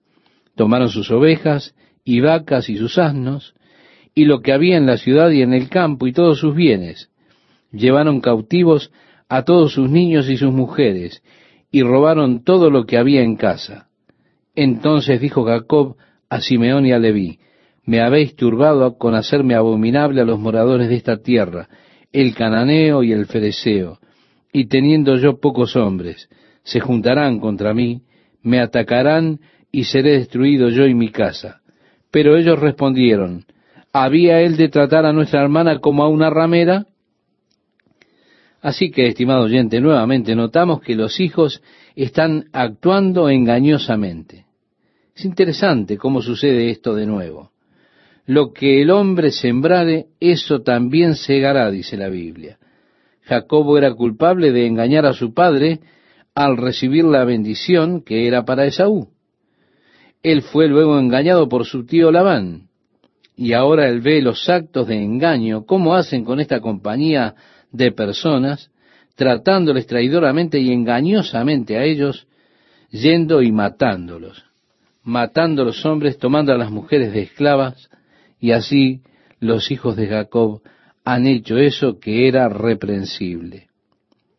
Tomaron sus ovejas y vacas y sus asnos y lo que había en la ciudad y en el campo y todos sus bienes. Llevaron cautivos a todos sus niños y sus mujeres y robaron todo lo que había en casa. Entonces dijo Jacob a Simeón y a Leví, me habéis turbado con hacerme abominable a los moradores de esta tierra, el cananeo y el fereceo, y teniendo yo pocos hombres, se juntarán contra mí, me atacarán y seré destruido yo y mi casa. Pero ellos respondieron, ¿había él de tratar a nuestra hermana como a una ramera? Así que, estimado oyente, nuevamente notamos que los hijos están actuando engañosamente. Es interesante cómo sucede esto de nuevo. Lo que el hombre sembrare, eso también segará, dice la Biblia. Jacobo era culpable de engañar a su padre al recibir la bendición que era para Esaú. Él fue luego engañado por su tío Labán, y ahora él ve los actos de engaño, cómo hacen con esta compañía de personas, tratándoles traidoramente y engañosamente a ellos, yendo y matándolos, matando a los hombres, tomando a las mujeres de esclavas, y así los hijos de Jacob han hecho eso que era reprensible.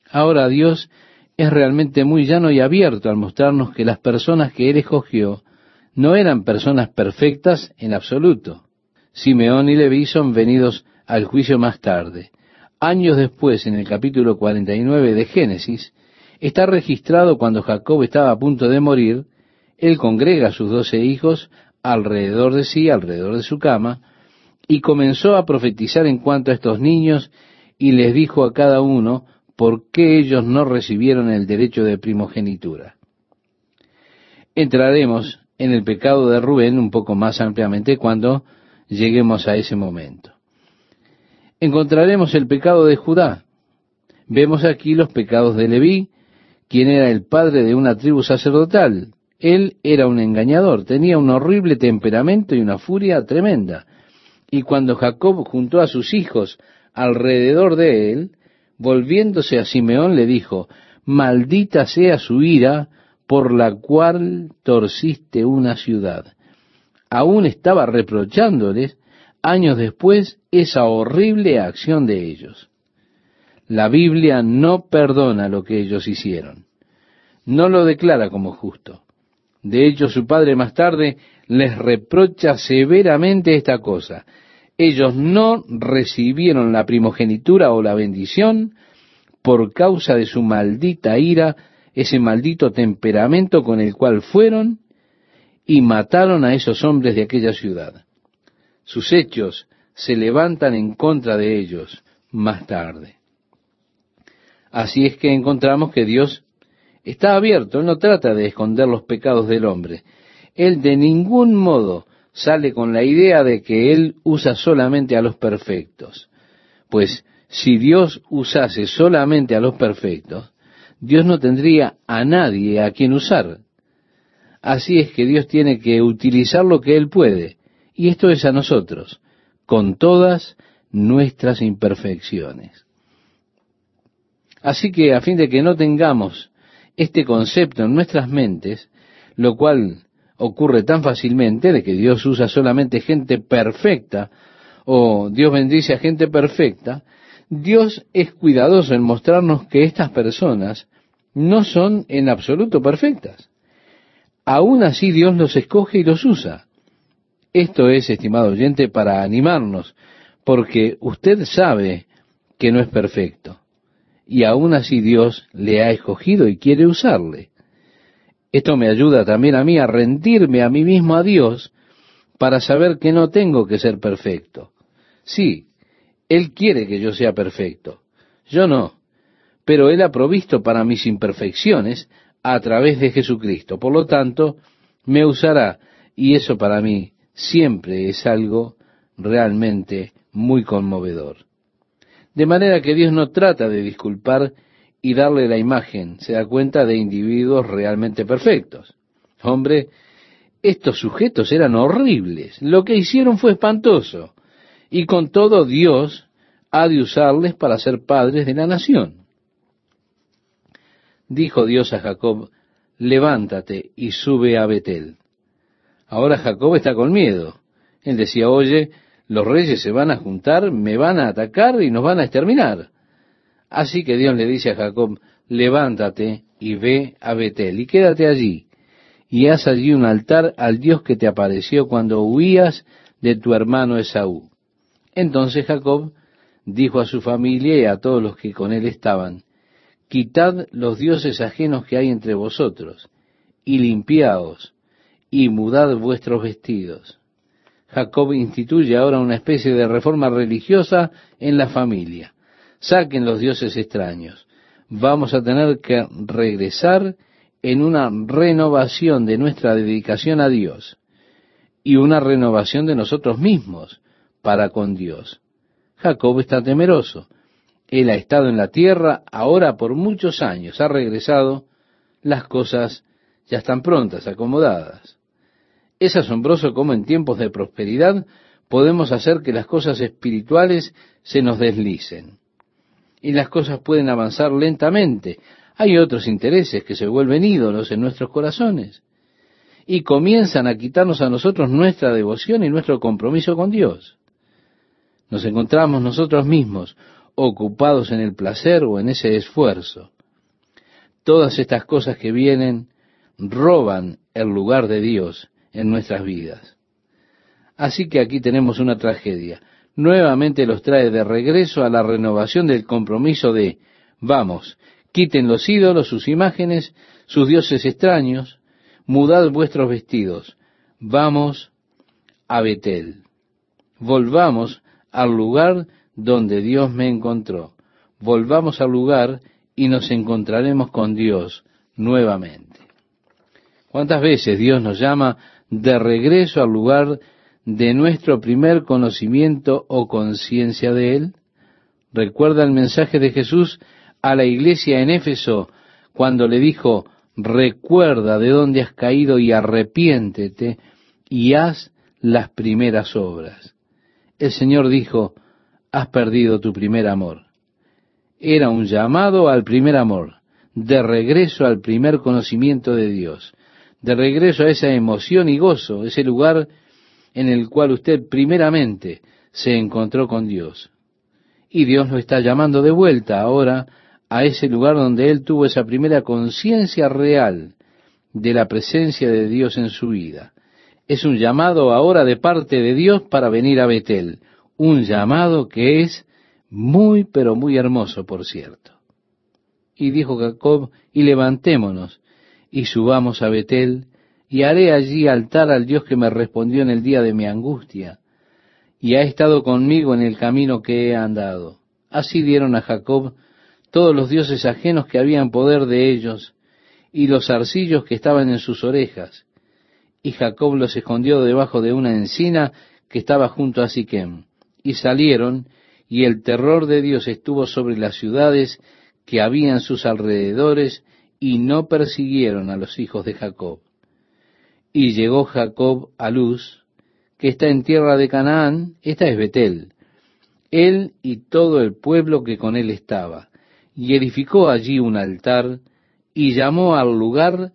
Ahora Dios es realmente muy llano y abierto al mostrarnos que las personas que Él escogió no eran personas perfectas en absoluto. Simeón y Leví son venidos al juicio más tarde. Años después, en el capítulo 49 de Génesis, está registrado cuando Jacob estaba a punto de morir, él congrega a sus doce hijos alrededor de sí, alrededor de su cama, y comenzó a profetizar en cuanto a estos niños y les dijo a cada uno por qué ellos no recibieron el derecho de primogenitura. Entraremos en el pecado de Rubén un poco más ampliamente cuando lleguemos a ese momento. Encontraremos el pecado de Judá. Vemos aquí los pecados de Leví, quien era el padre de una tribu sacerdotal. Él era un engañador, tenía un horrible temperamento y una furia tremenda. Y cuando Jacob juntó a sus hijos alrededor de él, volviéndose a Simeón le dijo, maldita sea su ira por la cual torciste una ciudad. Aún estaba reprochándoles años después esa horrible acción de ellos. La Biblia no perdona lo que ellos hicieron. No lo declara como justo. De hecho, su padre más tarde les reprocha severamente esta cosa ellos no recibieron la primogenitura o la bendición por causa de su maldita ira ese maldito temperamento con el cual fueron y mataron a esos hombres de aquella ciudad. Sus hechos se levantan en contra de ellos más tarde. Así es que encontramos que Dios está abierto, Él no trata de esconder los pecados del hombre. Él de ningún modo sale con la idea de que Él usa solamente a los perfectos. Pues si Dios usase solamente a los perfectos, Dios no tendría a nadie a quien usar. Así es que Dios tiene que utilizar lo que Él puede, y esto es a nosotros, con todas nuestras imperfecciones. Así que a fin de que no tengamos este concepto en nuestras mentes, lo cual ocurre tan fácilmente de que Dios usa solamente gente perfecta o Dios bendice a gente perfecta, Dios es cuidadoso en mostrarnos que estas personas no son en absoluto perfectas. Aún así Dios los escoge y los usa. Esto es, estimado oyente, para animarnos, porque usted sabe que no es perfecto. Y aún así Dios le ha escogido y quiere usarle. Esto me ayuda también a mí a rendirme a mí mismo a Dios para saber que no tengo que ser perfecto. Sí, Él quiere que yo sea perfecto. Yo no. Pero Él ha provisto para mis imperfecciones a través de Jesucristo. Por lo tanto, me usará. Y eso para mí siempre es algo realmente muy conmovedor. De manera que Dios no trata de disculpar y darle la imagen, se da cuenta de individuos realmente perfectos. Hombre, estos sujetos eran horribles, lo que hicieron fue espantoso, y con todo Dios ha de usarles para ser padres de la nación. Dijo Dios a Jacob, levántate y sube a Betel. Ahora Jacob está con miedo. Él decía, oye, los reyes se van a juntar, me van a atacar y nos van a exterminar. Así que Dios le dice a Jacob, levántate y ve a Betel y quédate allí y haz allí un altar al Dios que te apareció cuando huías de tu hermano Esaú. Entonces Jacob dijo a su familia y a todos los que con él estaban, quitad los dioses ajenos que hay entre vosotros, y limpiaos, y mudad vuestros vestidos. Jacob instituye ahora una especie de reforma religiosa en la familia saquen los dioses extraños. Vamos a tener que regresar en una renovación de nuestra dedicación a Dios y una renovación de nosotros mismos para con Dios. Jacob está temeroso. Él ha estado en la tierra ahora por muchos años, ha regresado, las cosas ya están prontas, acomodadas. Es asombroso cómo en tiempos de prosperidad podemos hacer que las cosas espirituales se nos deslicen y las cosas pueden avanzar lentamente. Hay otros intereses que se vuelven ídolos en nuestros corazones y comienzan a quitarnos a nosotros nuestra devoción y nuestro compromiso con Dios. Nos encontramos nosotros mismos ocupados en el placer o en ese esfuerzo. Todas estas cosas que vienen roban el lugar de Dios en nuestras vidas. Así que aquí tenemos una tragedia nuevamente los trae de regreso a la renovación del compromiso de, vamos, quiten los ídolos, sus imágenes, sus dioses extraños, mudad vuestros vestidos, vamos a Betel, volvamos al lugar donde Dios me encontró, volvamos al lugar y nos encontraremos con Dios nuevamente. ¿Cuántas veces Dios nos llama de regreso al lugar de nuestro primer conocimiento o conciencia de Él? Recuerda el mensaje de Jesús a la iglesia en Éfeso cuando le dijo, recuerda de dónde has caído y arrepiéntete y haz las primeras obras. El Señor dijo, has perdido tu primer amor. Era un llamado al primer amor, de regreso al primer conocimiento de Dios, de regreso a esa emoción y gozo, ese lugar en el cual usted primeramente se encontró con Dios. Y Dios lo está llamando de vuelta ahora a ese lugar donde él tuvo esa primera conciencia real de la presencia de Dios en su vida. Es un llamado ahora de parte de Dios para venir a Betel, un llamado que es muy, pero muy hermoso, por cierto. Y dijo Jacob, y levantémonos, y subamos a Betel, y haré allí altar al Dios que me respondió en el día de mi angustia, y ha estado conmigo en el camino que he andado. Así dieron a Jacob todos los dioses ajenos que habían poder de ellos, y los arcillos que estaban en sus orejas. Y Jacob los escondió debajo de una encina que estaba junto a Siquem. Y salieron, y el terror de Dios estuvo sobre las ciudades que había en sus alrededores, y no persiguieron a los hijos de Jacob. Y llegó Jacob a Luz, que está en tierra de Canaán, esta es Betel, él y todo el pueblo que con él estaba, y edificó allí un altar, y llamó al lugar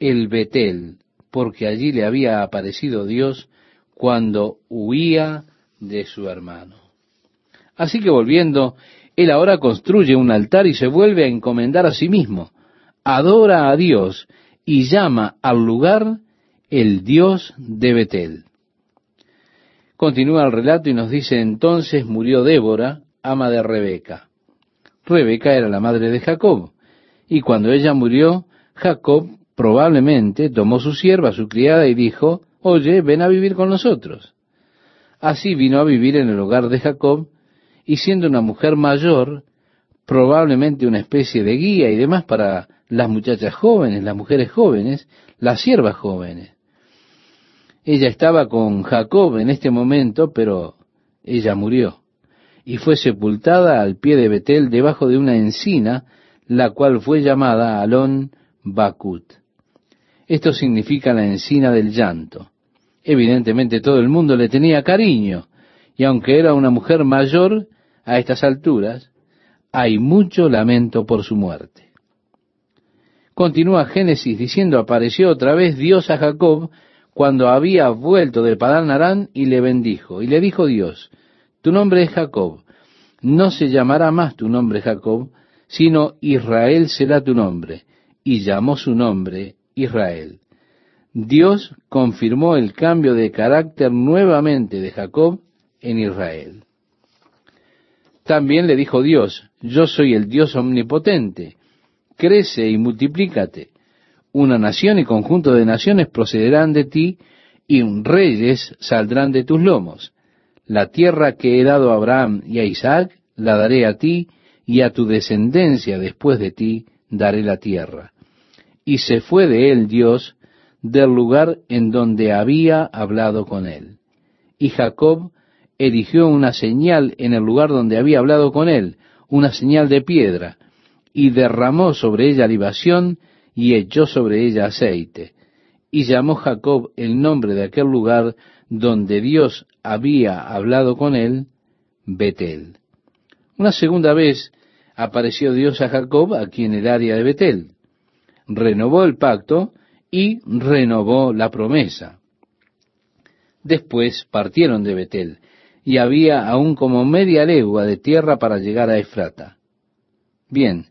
el Betel, porque allí le había aparecido Dios cuando huía de su hermano. Así que volviendo, él ahora construye un altar y se vuelve a encomendar a sí mismo, adora a Dios y llama al lugar el Dios de Betel. Continúa el relato y nos dice entonces murió Débora, ama de Rebeca. Rebeca era la madre de Jacob, y cuando ella murió, Jacob probablemente tomó su sierva, su criada, y dijo, oye, ven a vivir con nosotros. Así vino a vivir en el hogar de Jacob, y siendo una mujer mayor, probablemente una especie de guía y demás para las muchachas jóvenes, las mujeres jóvenes, las siervas jóvenes. Ella estaba con Jacob en este momento, pero ella murió y fue sepultada al pie de Betel debajo de una encina la cual fue llamada Alon Bakut. Esto significa la encina del llanto. Evidentemente todo el mundo le tenía cariño, y aunque era una mujer mayor a estas alturas, hay mucho lamento por su muerte. Continúa Génesis diciendo, apareció otra vez Dios a Jacob cuando había vuelto de Padán Arán y le bendijo. Y le dijo Dios, tu nombre es Jacob, no se llamará más tu nombre Jacob, sino Israel será tu nombre, y llamó su nombre Israel. Dios confirmó el cambio de carácter nuevamente de Jacob en Israel. También le dijo Dios, yo soy el Dios omnipotente, crece y multiplícate. Una nación y conjunto de naciones procederán de ti, y reyes saldrán de tus lomos. La tierra que he dado a Abraham y a Isaac la daré a ti, y a tu descendencia después de ti daré la tierra. Y se fue de él Dios del lugar en donde había hablado con él. Y Jacob erigió una señal en el lugar donde había hablado con él, una señal de piedra, y derramó sobre ella libación y echó sobre ella aceite. Y llamó Jacob el nombre de aquel lugar donde Dios había hablado con él, Betel. Una segunda vez apareció Dios a Jacob aquí en el área de Betel. Renovó el pacto y renovó la promesa. Después partieron de Betel, y había aún como media legua de tierra para llegar a Efrata. Bien,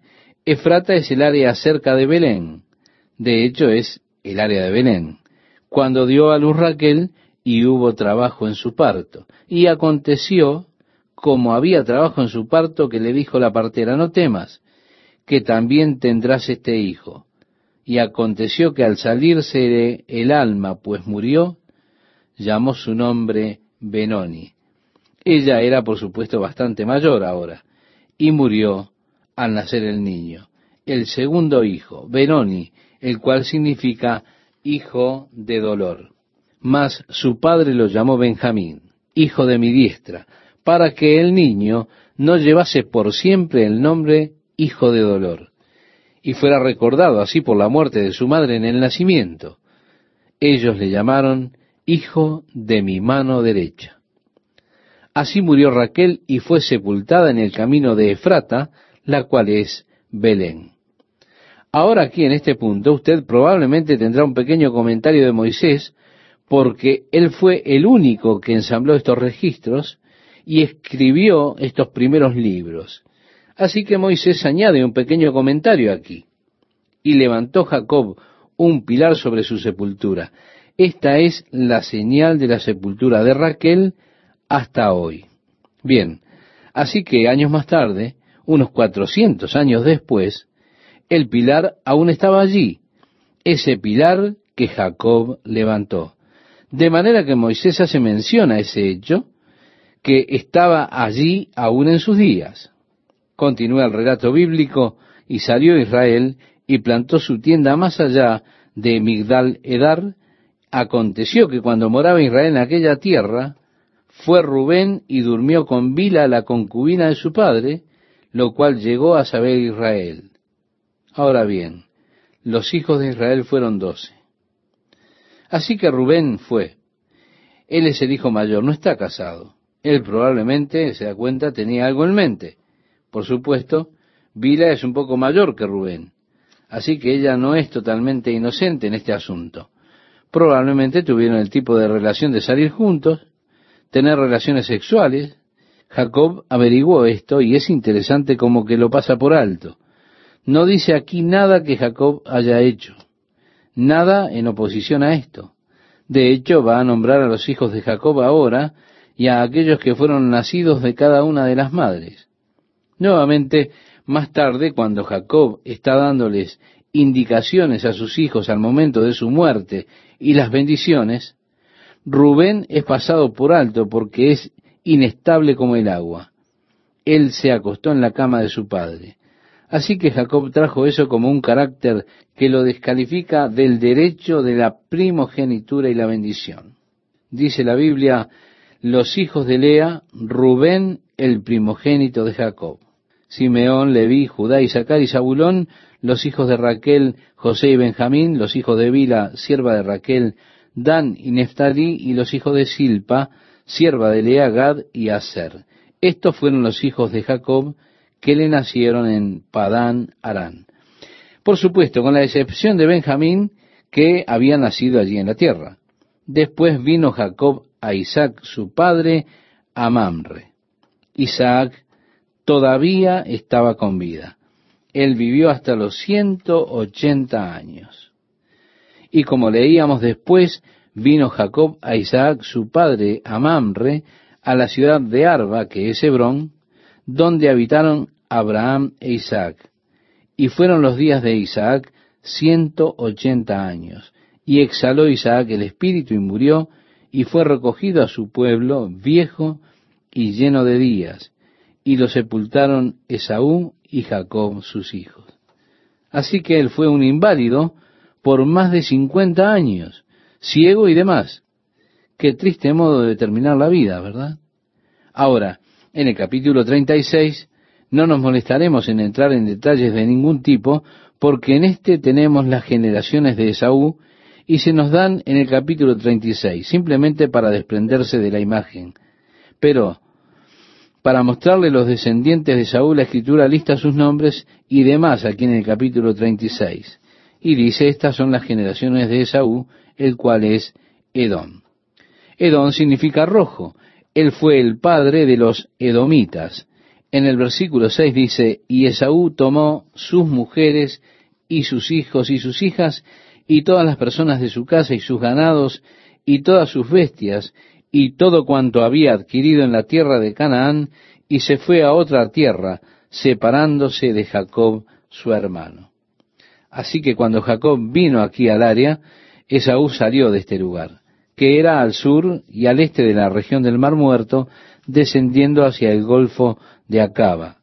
Efrata es el área cerca de Belén. De hecho, es el área de Belén. Cuando dio a luz Raquel y hubo trabajo en su parto. Y aconteció como había trabajo en su parto, que le dijo la partera, no temas, que también tendrás este hijo. Y aconteció que al salirse el alma, pues murió, llamó su nombre Benoni. Ella era, por supuesto, bastante mayor ahora, y murió al nacer el niño. El segundo hijo, Benoni, el cual significa hijo de dolor. Mas su padre lo llamó Benjamín, hijo de mi diestra, para que el niño no llevase por siempre el nombre hijo de dolor, y fuera recordado así por la muerte de su madre en el nacimiento. Ellos le llamaron hijo de mi mano derecha. Así murió Raquel y fue sepultada en el camino de Efrata, la cual es Belén. Ahora aquí en este punto usted probablemente tendrá un pequeño comentario de Moisés, porque él fue el único que ensambló estos registros y escribió estos primeros libros. Así que Moisés añade un pequeño comentario aquí. Y levantó Jacob un pilar sobre su sepultura. Esta es la señal de la sepultura de Raquel hasta hoy. Bien, así que años más tarde, unos cuatrocientos años después, el pilar aún estaba allí, ese pilar que Jacob levantó. De manera que Moisés hace mención a ese hecho, que estaba allí aún en sus días. Continúa el relato bíblico, y salió Israel y plantó su tienda más allá de Migdal Edar. Aconteció que cuando moraba Israel en aquella tierra, fue Rubén y durmió con Bila, la concubina de su padre, lo cual llegó a saber Israel. Ahora bien, los hijos de Israel fueron doce. Así que Rubén fue. Él es el hijo mayor, no está casado. Él probablemente, se da cuenta, tenía algo en mente. Por supuesto, Bila es un poco mayor que Rubén. Así que ella no es totalmente inocente en este asunto. Probablemente tuvieron el tipo de relación de salir juntos, tener relaciones sexuales. Jacob averiguó esto y es interesante como que lo pasa por alto. No dice aquí nada que Jacob haya hecho, nada en oposición a esto. De hecho, va a nombrar a los hijos de Jacob ahora y a aquellos que fueron nacidos de cada una de las madres. Nuevamente, más tarde, cuando Jacob está dándoles indicaciones a sus hijos al momento de su muerte y las bendiciones, Rubén es pasado por alto porque es inestable como el agua. Él se acostó en la cama de su padre. Así que Jacob trajo eso como un carácter que lo descalifica del derecho de la primogenitura y la bendición. Dice la Biblia, los hijos de Lea, Rubén el primogénito de Jacob. Simeón, Leví, Judá, Isaacar y Zabulón, los hijos de Raquel, José y Benjamín, los hijos de Bila, sierva de Raquel, Dan y Neftalí, y los hijos de Silpa, sierva de Lea, Gad y Aser. Estos fueron los hijos de Jacob que le nacieron en Padán Arán. Por supuesto, con la excepción de Benjamín, que había nacido allí en la tierra. Después vino Jacob a Isaac, su padre, a Mamre. Isaac todavía estaba con vida. Él vivió hasta los ciento ochenta años. Y como leíamos después, vino Jacob a Isaac, su padre, a Mamre, a la ciudad de Arba, que es Hebrón, donde habitaron Abraham e Isaac. Y fueron los días de Isaac ciento ochenta años. Y exhaló Isaac el espíritu y murió, y fue recogido a su pueblo, viejo y lleno de días, y lo sepultaron Esaú y Jacob sus hijos. Así que él fue un inválido por más de cincuenta años, ciego y demás. Qué triste modo de terminar la vida, ¿verdad? Ahora, en el capítulo 36, no nos molestaremos en entrar en detalles de ningún tipo, porque en este tenemos las generaciones de Esaú y se nos dan en el capítulo 36, simplemente para desprenderse de la imagen. Pero, para mostrarle los descendientes de Saúl, la escritura lista sus nombres y demás aquí en el capítulo 36. Y dice, estas son las generaciones de Esaú, el cual es Edom. Edom significa rojo. Él fue el padre de los edomitas. En el versículo 6 dice, y Esaú tomó sus mujeres y sus hijos y sus hijas y todas las personas de su casa y sus ganados y todas sus bestias y todo cuanto había adquirido en la tierra de Canaán y se fue a otra tierra, separándose de Jacob su hermano. Así que cuando Jacob vino aquí al área, Esaú salió de este lugar, que era al sur y al este de la región del Mar Muerto, descendiendo hacia el Golfo de Acaba,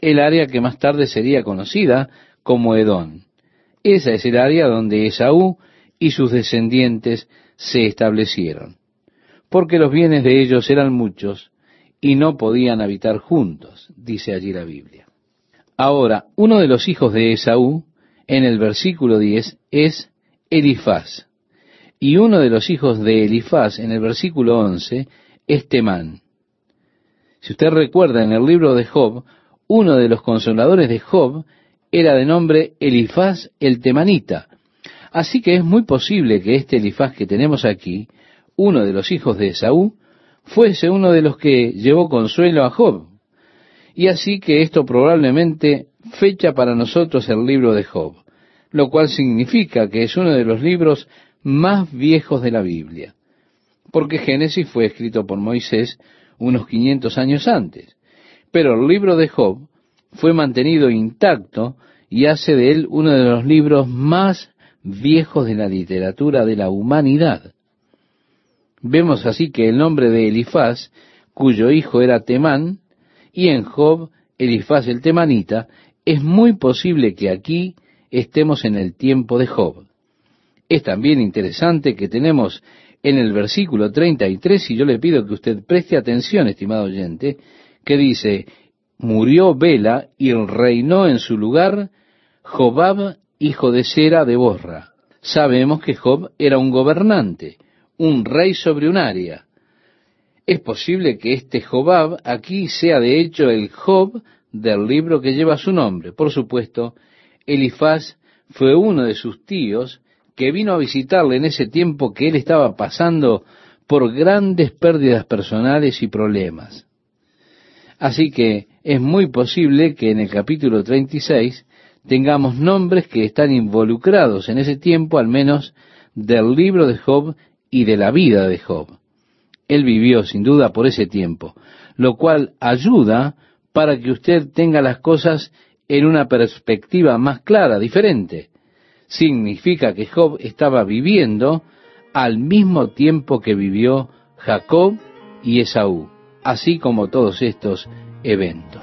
el área que más tarde sería conocida como Edón. Esa es el área donde Esaú y sus descendientes se establecieron, porque los bienes de ellos eran muchos y no podían habitar juntos, dice allí la Biblia. Ahora, uno de los hijos de Esaú, en el versículo 10, es Elifaz, y uno de los hijos de Elifaz, en el versículo 11, es Temán. Si usted recuerda en el libro de Job, uno de los consoladores de Job era de nombre Elifaz el Temanita. Así que es muy posible que este Elifaz que tenemos aquí, uno de los hijos de Esaú, fuese uno de los que llevó consuelo a Job. Y así que esto probablemente fecha para nosotros el libro de Job, lo cual significa que es uno de los libros más viejos de la Biblia, porque Génesis fue escrito por Moisés unos 500 años antes. Pero el libro de Job fue mantenido intacto y hace de él uno de los libros más viejos de la literatura de la humanidad. Vemos así que el nombre de Elifaz, cuyo hijo era Temán, y en Job, Elifaz el temanita, es muy posible que aquí estemos en el tiempo de Job. Es también interesante que tenemos en el versículo 33, y yo le pido que usted preste atención, estimado oyente, que dice, murió Bela y reinó en su lugar Jobab, hijo de Sera de Borra. Sabemos que Job era un gobernante, un rey sobre un área. Es posible que este Jobab aquí sea de hecho el Job del libro que lleva su nombre. Por supuesto, Elifaz fue uno de sus tíos que vino a visitarle en ese tiempo que él estaba pasando por grandes pérdidas personales y problemas. Así que es muy posible que en el capítulo 36 tengamos nombres que están involucrados en ese tiempo, al menos del libro de Job y de la vida de Job. Él vivió sin duda por ese tiempo, lo cual ayuda para que usted tenga las cosas en una perspectiva más clara, diferente significa que Job estaba viviendo al mismo tiempo que vivió Jacob y Esaú, así como todos estos eventos.